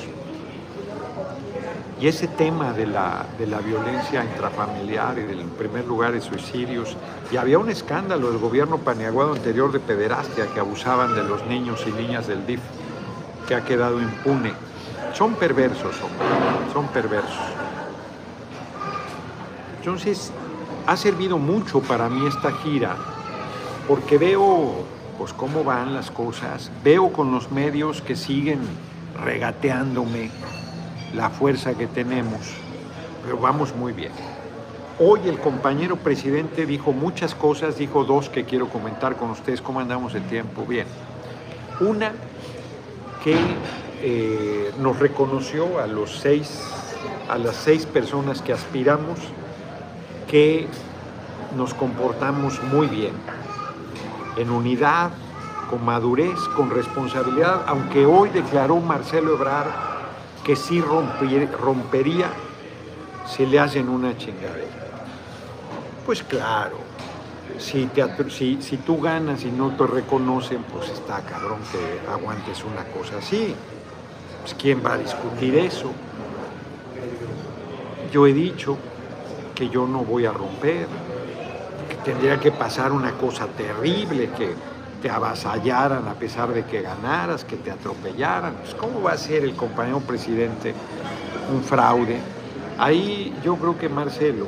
Y ese tema de la, de la violencia intrafamiliar y del en primer lugar de suicidios, y había un escándalo del gobierno paneaguado anterior de pederastia que abusaban de los niños y niñas del DIF, que ha quedado impune. Son perversos, son perversos. Entonces, ha servido mucho para mí esta gira, porque veo pues cómo van las cosas, veo con los medios que siguen regateándome la fuerza que tenemos, pero vamos muy bien. Hoy el compañero presidente dijo muchas cosas, dijo dos que quiero comentar con ustedes, cómo andamos el tiempo. Bien, una que eh, nos reconoció a los seis, a las seis personas que aspiramos, que nos comportamos muy bien, en unidad, con madurez, con responsabilidad, aunque hoy declaró Marcelo Ebrard que sí rompería si le hacen una chingadera. Pues claro, si, si, si, tú ganas y no te reconocen, pues está cabrón que aguantes una cosa así. Pues ¿quién va a discutir eso? Yo he dicho que yo no voy a romper, que tendría que pasar una cosa terrible, que te avasallaran a pesar de que ganaras, que te atropellaran. Pues ¿Cómo va a ser el compañero presidente un fraude? Ahí yo creo que Marcelo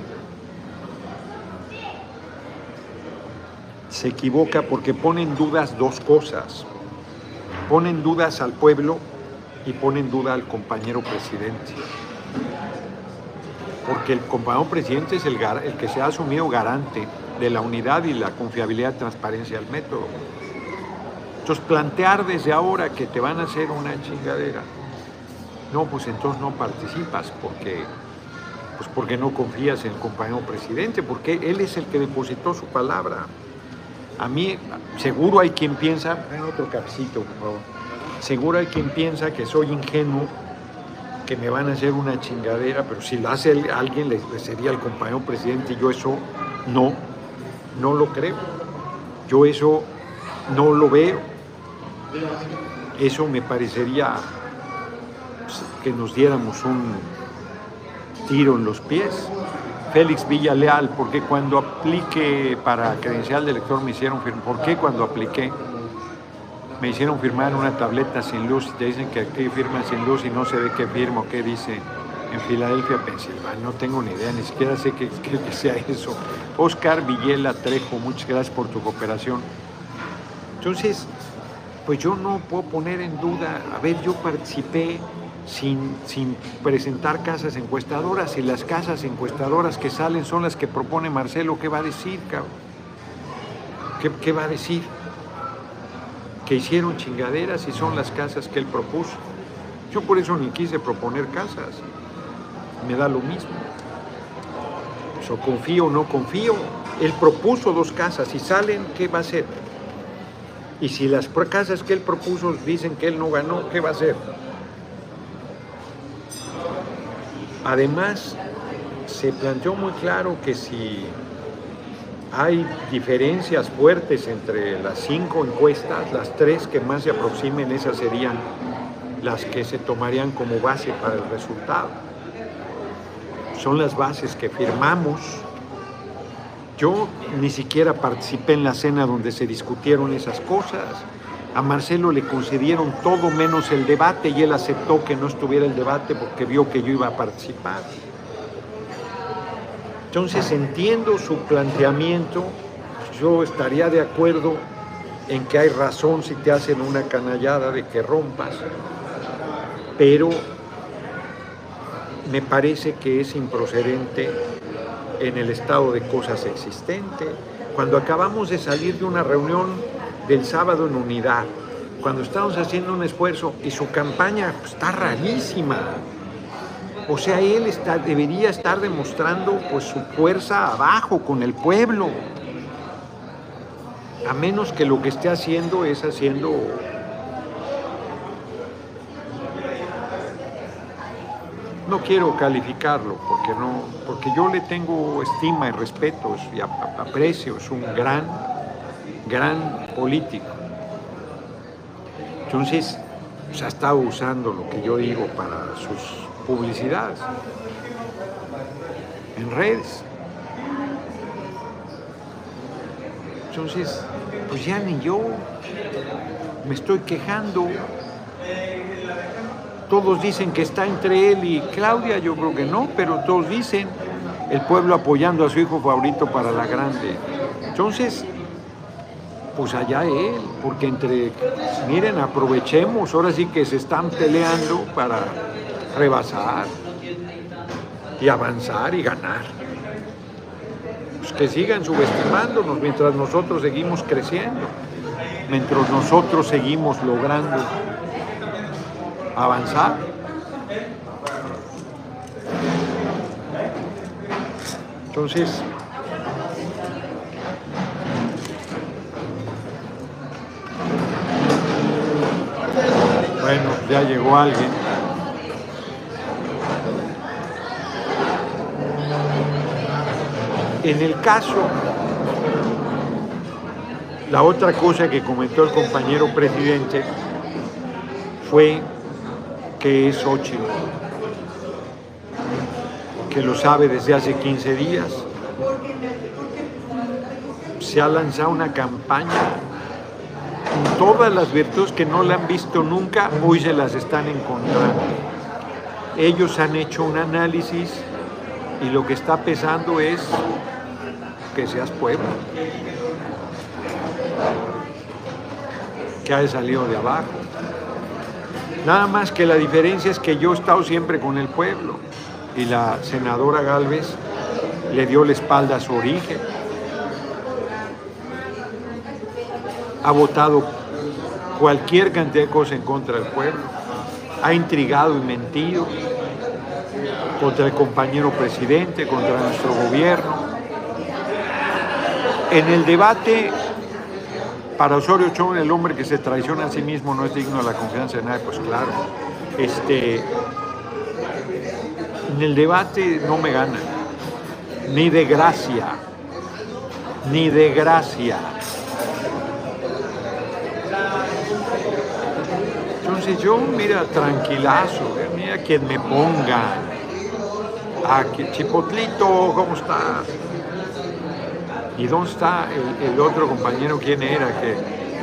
se equivoca porque pone en dudas dos cosas. Pone en dudas al pueblo y pone en duda al compañero presidente porque el compañero presidente es el, el, que se ha asumido garante de la unidad y la confiabilidad y transparencia del método. Entonces, plantear desde ahora que te van a hacer una chingadera, no, pues entonces no participas, porque, pues porque no confías en el compañero presidente, porque él es el que depositó su palabra. A mí, seguro hay quien piensa, ven otro capsito, por favor. Seguro hay quien piensa que soy ingenuo que me van a hacer una chingadera, pero si lo hace alguien, le, sería el compañero presidente, y yo eso no, no lo creo. Yo eso no lo veo. Eso me parecería que nos diéramos un tiro en los pies. Félix Villaleal, porque cuando aplique para credencial de elector me hicieron firmar? ¿Por qué cuando apliqué? Me hicieron firmar una tableta sin luz, te dicen que aquí firma sin luz y no sé de qué firmo, qué dice en Filadelfia, Pensilvania, no tengo ni idea, ni siquiera sé qué, sea eso. Oscar Villela Trejo, muchas gracias por tu cooperación. Entonces, pues yo no puedo poner en duda, a ver, yo participé sin, sin presentar casas encuestadoras y las casas encuestadoras que salen son las que propone Marcelo, ¿qué va a decir, cabrón? ¿Qué, qué va a decir? Que hicieron chingaderas y son las casas que él propuso. Yo por eso ni quise proponer casas. Me da lo mismo. O confío o no confío. Él propuso dos casas y salen, ¿qué va a hacer? Y si las casas que él propuso dicen que él no ganó, ¿qué va a hacer? Además, se planteó muy claro que si hay diferencias fuertes entre las cinco encuestas, las tres que más se aproximen, esas serían las que se tomarían como base para el resultado. Son las bases que firmamos. Yo ni siquiera participé en la cena donde se discutieron esas cosas. A Marcelo le concedieron todo menos el debate y él aceptó que no estuviera el debate porque vio que yo iba a participar. Entonces entiendo su planteamiento, yo estaría de acuerdo en que hay razón si te hacen una canallada de que rompas, pero me parece que es improcedente en el estado de cosas existente. Cuando acabamos de salir de una reunión del sábado en unidad, cuando estamos haciendo un esfuerzo y su campaña está rarísima, o sea, él debería estar demostrando pues, su fuerza abajo con el pueblo. A menos que lo que esté haciendo es haciendo no quiero calificarlo porque no porque yo le tengo estima y respeto y aprecio es un gran gran político Entonces, se ha estado usando lo que yo digo para sus publicidades en redes. Entonces, pues ya ni yo me estoy quejando. Todos dicen que está entre él y Claudia, yo creo que no, pero todos dicen el pueblo apoyando a su hijo favorito para la grande. Entonces, pues allá él, porque entre, miren, aprovechemos, ahora sí que se están peleando para rebasar y avanzar y ganar. Pues que sigan subestimándonos mientras nosotros seguimos creciendo, mientras nosotros seguimos logrando avanzar. Entonces, bueno, ya llegó alguien. En el caso, la otra cosa que comentó el compañero presidente fue que es Xochitl, que lo sabe desde hace 15 días. Se ha lanzado una campaña con todas las virtudes que no la han visto nunca, hoy se las están encontrando. Ellos han hecho un análisis y lo que está pesando es que seas pueblo, que haya salido de abajo. Nada más que la diferencia es que yo he estado siempre con el pueblo y la senadora Galvez le dio la espalda a su origen. Ha votado cualquier cantidad de cosas en contra del pueblo. Ha intrigado y mentido contra el compañero presidente, contra nuestro gobierno en el debate, para Osorio Chong, el hombre que se traiciona a sí mismo no es digno de la confianza de nadie, pues claro. Este, en el debate no me gana, ni de gracia, ni de gracia. Entonces yo, mira, tranquilazo, eh, mira quien me ponga. Aquí, Chipotlito, ¿cómo estás? ¿Y dónde está el, otro compañero? ¿Quién era? Que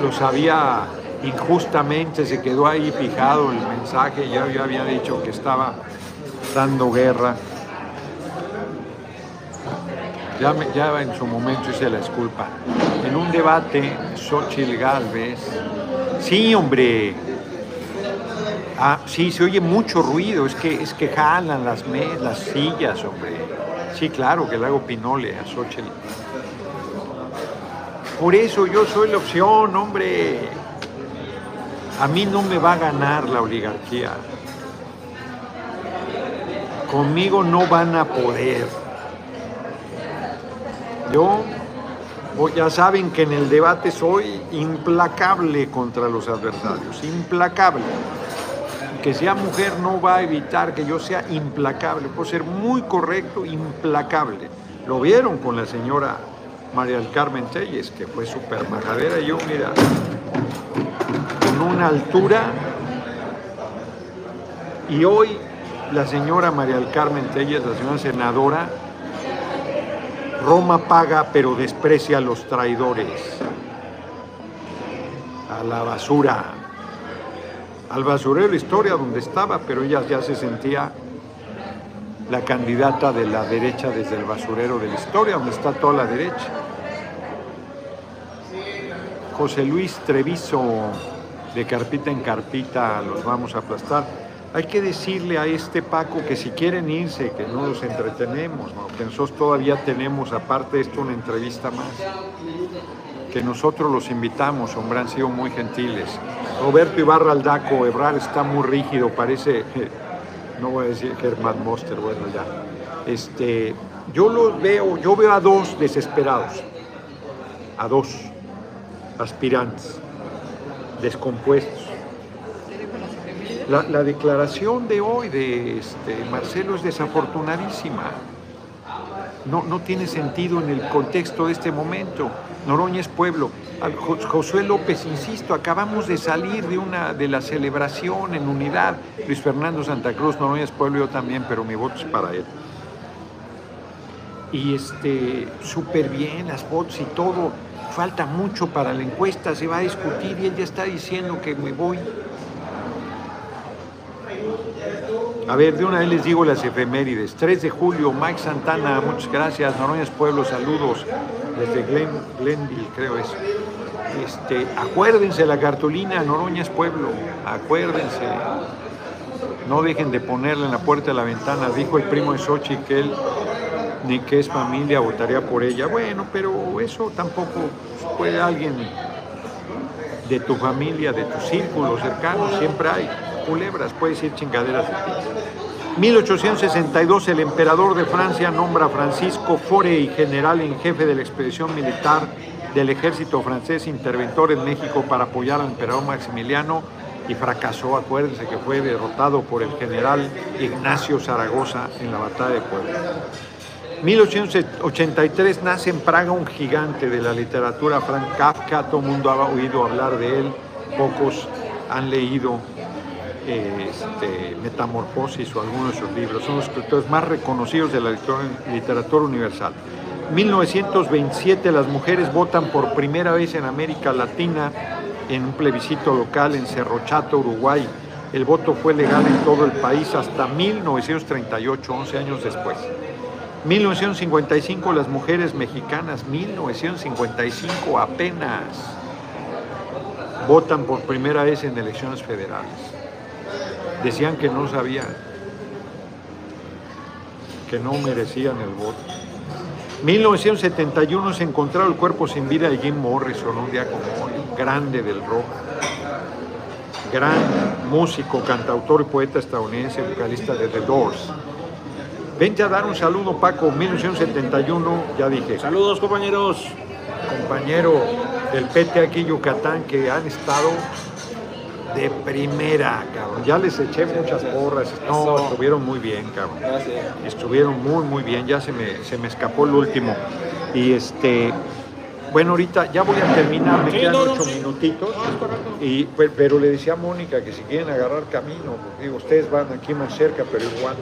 lo sabía injustamente, se quedó ahí fijado el mensaje, ya, había dicho que estaba dando guerra. Ya, ya en su momento hice la disculpa. En un debate, Xochitl Galvez, sí, hombre, ah, sí, se oye mucho ruido, es que, es que jalan las, las sillas, hombre. Sí, claro que le hago pinole a Xochitl. Por eso yo soy la opción, hombre. A mí no me va a ganar la oligarquía. Conmigo no van a poder. Yo, ya saben que en el debate soy implacable contra los adversarios, implacable. Que sea mujer no va a evitar que yo sea implacable. Puedo ser muy correcto, implacable. Lo vieron con la señora María del Carmen Telles, que fue súper majadera. Yo, mira, con una altura. Y hoy la señora María del Carmen Telles, la señora senadora, Roma paga pero desprecia a los traidores, a la basura, al basurero la historia donde estaba, pero ella ya se sentía la candidata de la derecha desde el basurero de la historia, donde está toda la derecha. José Luis Treviso, de carpita en carpita los vamos a aplastar. Hay que decirle a este Paco que si quieren irse, que no los entretenemos, que nosotros todavía tenemos, aparte de esto, una entrevista más. Que nosotros los invitamos, hombre, han sido muy gentiles. Roberto Ibarra Aldaco, Ebrar está muy rígido, parece no voy a decir Germán Monster, bueno ya. Este, yo lo veo, yo veo a dos desesperados, a dos aspirantes, descompuestos. La, declaración de hoy de este, Marcelo es desafortunadísima. No, no tiene sentido en el contexto de este momento. Noroña es pueblo. al Josué López, insisto, acabamos de salir de una de la celebración en unidad. Luis Fernando Santa Cruz, no es pueblo yo también, pero mi voto es para él. Y este, súper bien las fotos y todo. Falta mucho para la encuesta, se va a discutir y él ya está diciendo que me voy. A ver, de una vez les digo las efemérides. 3 de julio, Mike Santana, muchas gracias. Noroñas Pueblo, saludos desde Glen, Glenville, creo es. Este, acuérdense la cartulina Noroñas Pueblo, acuérdense. No dejen de ponerla en la puerta de la ventana. Dijo el primo de Sochi que él, ni que es familia, votaría por ella. Bueno, pero eso tampoco puede alguien de tu familia, de tu círculo cercano, siempre hay culebras, puede decir chingaderas de ti. 1862 el emperador de Francia nombra a Francisco Forey general en jefe de la expedición militar del ejército francés interventor en México para apoyar al emperador Maximiliano y fracasó, acuérdense que fue derrotado por el general Ignacio Zaragoza en la batalla de Puebla. 1883 nace en Praga un gigante de la literatura, Frank Kafka, todo el mundo ha oído hablar de él, pocos han leído este, Metamorfosis o algunos de sus libros. Son los escritores más reconocidos de la literatura universal. 1927 las mujeres votan por primera vez en América Latina en un plebiscito local en Cerro Chato, Uruguay. El voto fue legal en todo el país hasta 1938, 11 años después. 1955 las mujeres mexicanas, 1955 apenas, votan por primera vez en elecciones federales. Decían que no sabían, que no merecían el voto. 1971 se encontró el cuerpo sin vida de Jim Morrison, un día como hoy, grande del rock, gran músico, cantautor y poeta estadounidense, vocalista de The Doors. Vente a dar un saludo, Paco, 1971, ya dije. Saludos, compañeros. Compañero del PT aquí Yucatán, que han estado de primera, cabrón. Ya les eché muchas porras. No, estuvieron muy bien, cabrón. Estuvieron muy, muy bien. Ya se me, se me escapó el último. Y este, bueno, ahorita ya voy a terminar, me quedan ocho minutitos. Y, pero le decía a Mónica que si quieren agarrar camino, digo, ustedes van aquí más cerca, pero igual,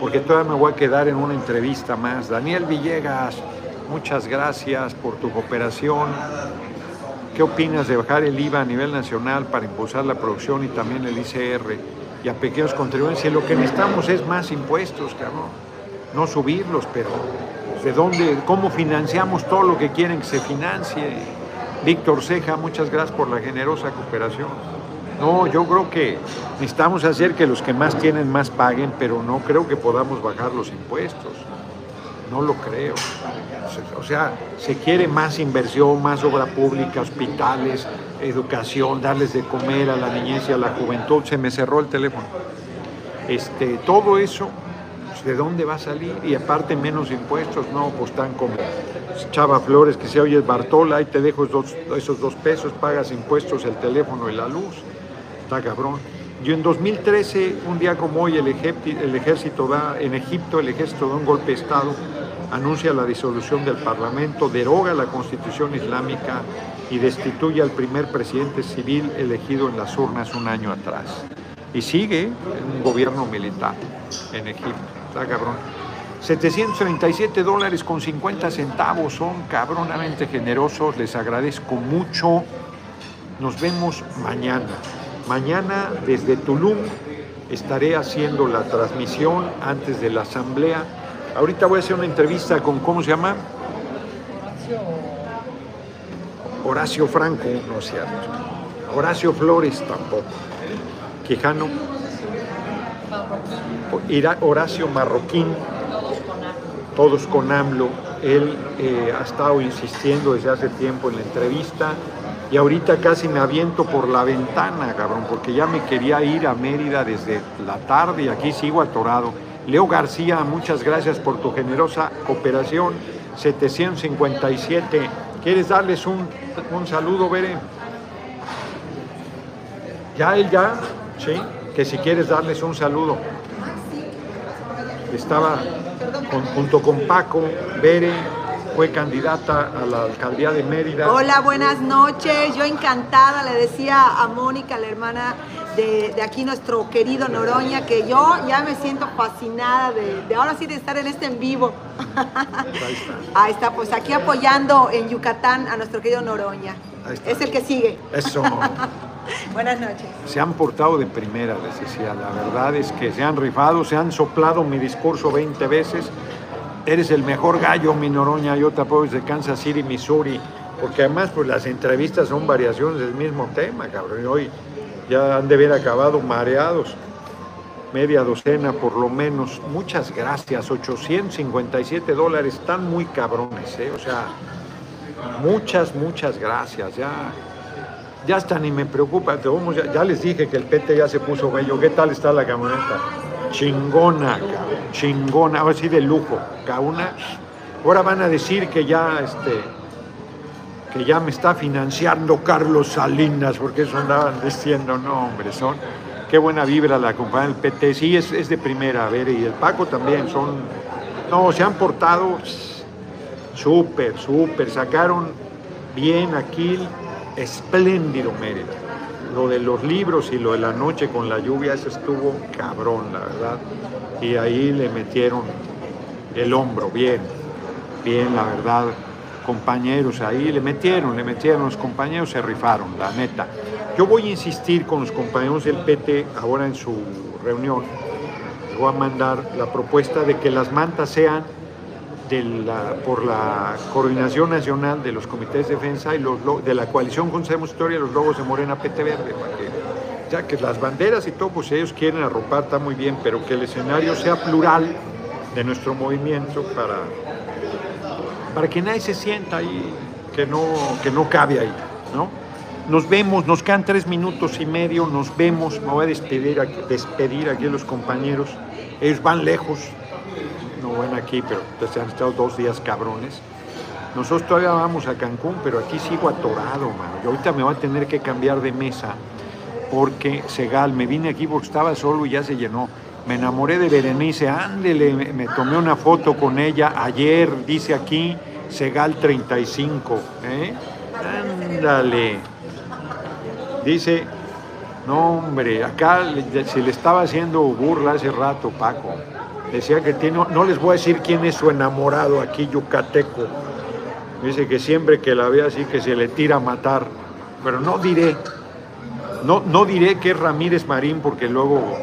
porque todavía me voy a quedar en una entrevista más. Daniel Villegas, muchas gracias por tu cooperación. ¿Qué opinas de bajar el IVA a nivel nacional para impulsar la producción y también el ICR y a pequeños contribuyentes? Lo que necesitamos es más impuestos, cabrón. No subirlos, pero ¿de dónde, cómo financiamos todo lo que quieren que se financie? Víctor Ceja, muchas gracias por la generosa cooperación. No, yo creo que necesitamos hacer que los que más tienen más paguen, pero no creo que podamos bajar los impuestos. No lo creo. O sea, se quiere más inversión, más obra pública, hospitales, educación, darles de comer a la niñez y a la juventud. Se me cerró el teléfono. Este, todo eso, ¿de dónde va a salir? Y aparte menos impuestos, no, pues están como Chava Flores, que se oye Bartola, ahí te dejo esos dos pesos, pagas impuestos, el teléfono y la luz. Está cabrón. Yo en 2013, un día como hoy, el ejército, el da, en Egipto el ejército da un golpe de Estado anuncia la disolución del Parlamento, deroga la Constitución Islámica y destituye al primer presidente civil elegido en las urnas un año atrás. Y sigue un gobierno militar en Egipto. Está cabrón. 737 dólares con 50 centavos son cabronamente generosos. Les agradezco mucho. Nos vemos mañana. Mañana desde Tulum estaré haciendo la transmisión antes de la asamblea Ahorita voy a hacer una entrevista con, ¿cómo se llama? Horacio Franco, no es cierto. Horacio Flores tampoco. Quijano. Horacio Marroquín. Todos con AMLO. Él eh, ha estado insistiendo desde hace tiempo en la entrevista y ahorita casi me aviento por la ventana, cabrón, porque ya me quería ir a Mérida desde la tarde y aquí sigo atorado. Leo García, muchas gracias por tu generosa cooperación. 757. ¿Quieres darles un, saludo, Bere? Ya, él ya, sí, que si quieres darles un saludo. Estaba junto con Paco, Bere, fue candidata a la alcaldía de Mérida. Hola, buenas noches. Yo encantada le decía a Mónica, la hermana de, aquí nuestro querido Noroña, que yo ya me siento fascinada de, ahora sí de estar en este en vivo. Ahí está. Ahí está, pues aquí apoyando en Yucatán a nuestro querido Noroña. Es el que sigue. Eso. Buenas noches. Se han portado de primera, les decía. La verdad es que se han rifado, se han soplado mi discurso 20 veces. Eres el mejor gallo, mi Noroña. Yo te apoyo desde Kansas City, Missouri. Porque además, pues las entrevistas son variaciones del mismo tema, cabrón. Y hoy ya han de haber acabado mareados. Media docena por lo menos. Muchas gracias. 857 dólares. Están muy cabrones, ¿eh? O sea, muchas, muchas gracias. Ya, ya está, ni me preocupa. Ya, les dije que el PT ya se puso bello. ¿Qué tal está la camioneta? Chingona, chingona. Ahora sí de lujo. Una. Ahora van a decir que ya, este que ya me está financiando Carlos Salinas, porque eso andaban diciendo, no, hombre, son, qué buena vibra la compañía del PT, sí, es, de primera, a ver, y el Paco también, son, no, se han portado súper, súper, sacaron bien aquí, espléndido Mérida. Lo de los libros y lo de la noche con la lluvia, eso estuvo cabrón, la verdad. Y ahí le metieron el hombro, bien, bien, la verdad compañeros ahí, le metieron, le metieron, los compañeros se rifaron, la neta. Yo voy a insistir con los compañeros del PT ahora en su reunión, les voy a mandar la propuesta de que las mantas sean de la, por la coordinación nacional de los comités de defensa y los, de la coalición Conocemos Historia, los logos de Morena PT Verde, ya que las banderas y todo, pues ellos quieren arropar, está muy bien, pero que el escenario sea plural de nuestro movimiento para para que nadie se sienta ahí que no, que no cabe ahí, ¿no? Nos vemos, nos quedan tres minutos y medio, nos vemos, me voy a despedir, despedir aquí a los compañeros, ellos van lejos, no van aquí, pero se han estado dos días cabrones. Nosotros todavía vamos a Cancún, pero aquí sigo atorado, mano. Y ahorita me voy a tener que cambiar de mesa porque Segal, me vine aquí porque estaba solo y ya se llenó. Me enamoré de Berenice, ándele, me tomé una foto con ella ayer, dice aquí, Segal 35, ¿eh? Ándale. Dice, no hombre, acá se le estaba haciendo burla hace rato, Paco. Decía que tiene, no les voy a decir quién es su enamorado aquí, yucateco. Dice que siempre que la ve así que se le tira a matar. Pero no diré, no, no diré que es Ramírez Marín porque luego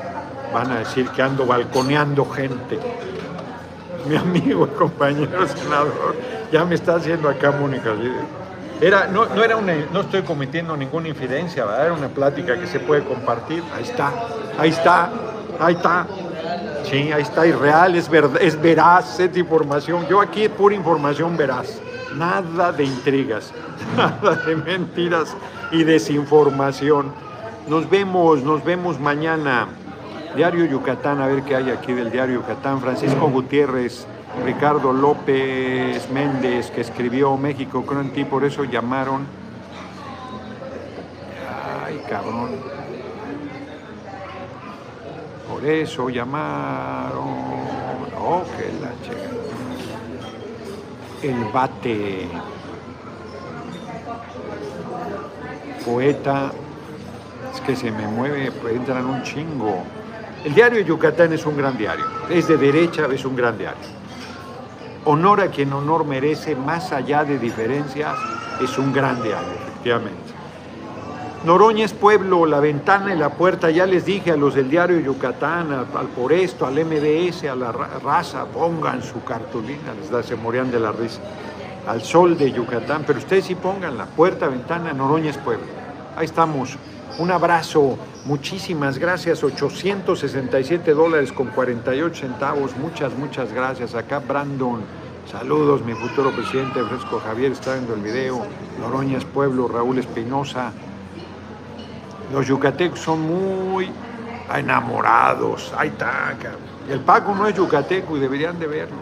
van a decir que ando balconeando gente. Mi amigo compañero senador ya me está haciendo acá Mónica. Era, no, no, era una, no estoy cometiendo ninguna infidencia, era una plática que se puede compartir. Ahí está, ahí está, ahí está. Sí, ahí está, irreal, es, verdad, es veraz esta información. Yo aquí es pura información veraz, nada de intrigas, nada de mentiras y desinformación. Nos vemos, nos vemos mañana. Diario Yucatán, a ver qué hay aquí del Diario Yucatán. Francisco Gutiérrez, Ricardo López Méndez, que escribió México ti, por eso llamaron. Ay, cabrón. Por eso llamaron. Oh, que la. El bate. Poeta. Es que se me mueve, pues entran un chingo. El diario de Yucatán es un gran diario, es de derecha, es un gran diario. Honor a quien honor merece, más allá de diferencias, es un gran diario, efectivamente. Noroña es pueblo, la ventana y la puerta, ya les dije a los del diario Yucatán, al, Por Esto, al MDS, a la raza, pongan su cartulina, les da, se morían de la risa, al sol de Yucatán, pero ustedes sí pongan la puerta, ventana, Noroña pueblo. Ahí estamos. Un abrazo, muchísimas gracias, 867 dólares con 48 centavos, muchas, muchas gracias. Acá Brandon, saludos, mi futuro presidente Fresco Javier está viendo el video, Noroñas Pueblo, Raúl Espinosa. Los yucatecos son muy enamorados, ahí está, El Paco no es yucateco y deberían de verlo.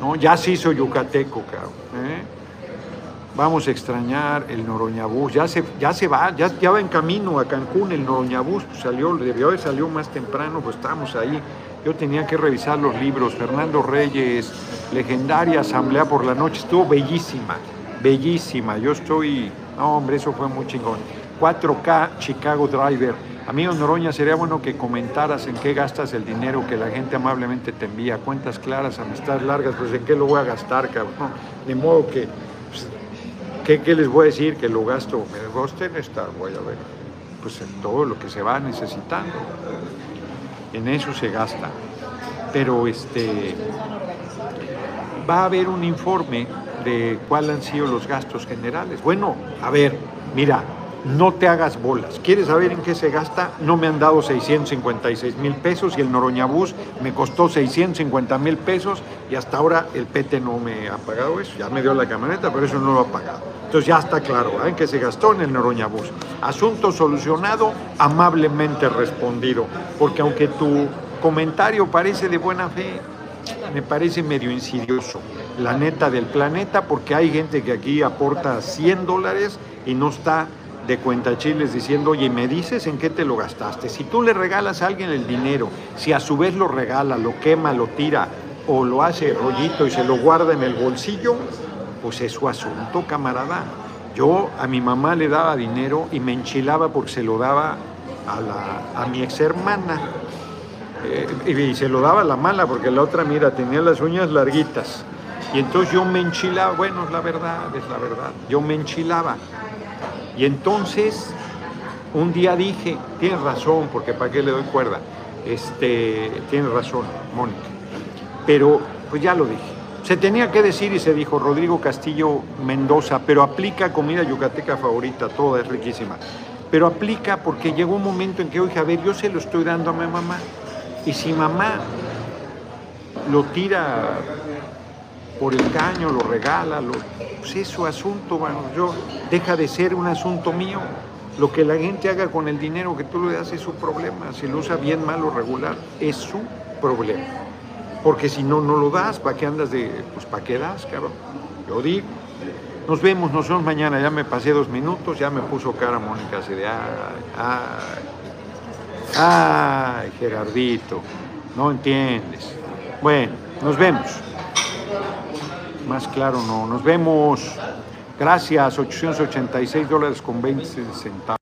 No, ya se hizo yucateco, cabrón. ¿eh? Vamos a extrañar el Noroñabús. Ya se, ya se va, ya, ya va en camino a Cancún el Noroñabús. Pues salió, debió haber salido más temprano, pues estamos ahí yo tenía que revisar los libros. Fernando Reyes, legendaria Asamblea por la Noche, estuvo bellísima, bellísima. Yo estoy, no hombre, eso fue muy chingón. 4K Chicago Driver. Amigo Noroña, sería bueno que comentaras en qué gastas el dinero que la gente amablemente te envía. Cuentas claras, amistades largas, pues en qué lo voy a gastar, cabrón. De modo que, pues, ¿qué, ¿qué, les voy a decir? Que lo gasto. Me gusten esta, voy a ver. Pues en todo lo que se va necesitando. En eso se gasta. Pero este va a haber un informe de cuáles han sido los gastos generales. Bueno, a ver, mira, no te hagas bolas. ¿Quieres saber en qué se gasta? No me han dado 656 mil pesos y el Noroñabús me costó 650 mil pesos y hasta ahora el PT no me ha pagado eso. Ya me dio la camioneta, pero eso no lo ha pagado. Entonces ya está claro ¿eh? que se gastó en el Noroñabús. Asunto solucionado, amablemente respondido. Porque aunque tu comentario parece de buena fe, me parece medio insidioso. La neta del planeta, porque hay gente que aquí aporta 100 dólares y no está de cuenta chiles diciendo, oye, ¿me dices en qué te lo gastaste? Si tú le regalas a alguien el dinero, si a su vez lo regala, lo quema, lo tira o lo hace rollito y se lo guarda en el bolsillo, pues es su asunto, camarada. Yo a mi mamá le daba dinero y me enchilaba porque se lo daba a, la, a mi ex hermana. Eh, y se lo daba a la mala porque la otra, mira, tenía las uñas larguitas. Y entonces yo me enchilaba, bueno, es la verdad, es la verdad, yo me enchilaba. Y entonces, un día dije, tienes razón, porque para qué le doy cuerda, este, tienes razón, Mónica. Pero, pues ya lo dije. Se tenía que decir y se dijo Rodrigo Castillo Mendoza, pero aplica comida yucateca favorita, toda es riquísima. Pero aplica porque llegó un momento en que dije, a ver, yo se lo estoy dando a mi mamá. Y si mamá lo tira por el caño, lo regala, lo, pues es su asunto, bueno, yo deja de ser un asunto mío. Lo que la gente haga con el dinero que tú le das es su problema. Si lo usa bien, mal o regular, es su problema. Porque si no, no lo das, ¿para qué andas de.? Pues ¿para qué das, cabrón? Yo digo. Nos vemos, nos vemos mañana. Ya me pasé dos minutos, ya me puso cara Mónica así de. Ay, ay, ay, Gerardito, no entiendes. Bueno, nos vemos más claro no. Nos vemos. Gracias, 886 dólares con 20 centavos.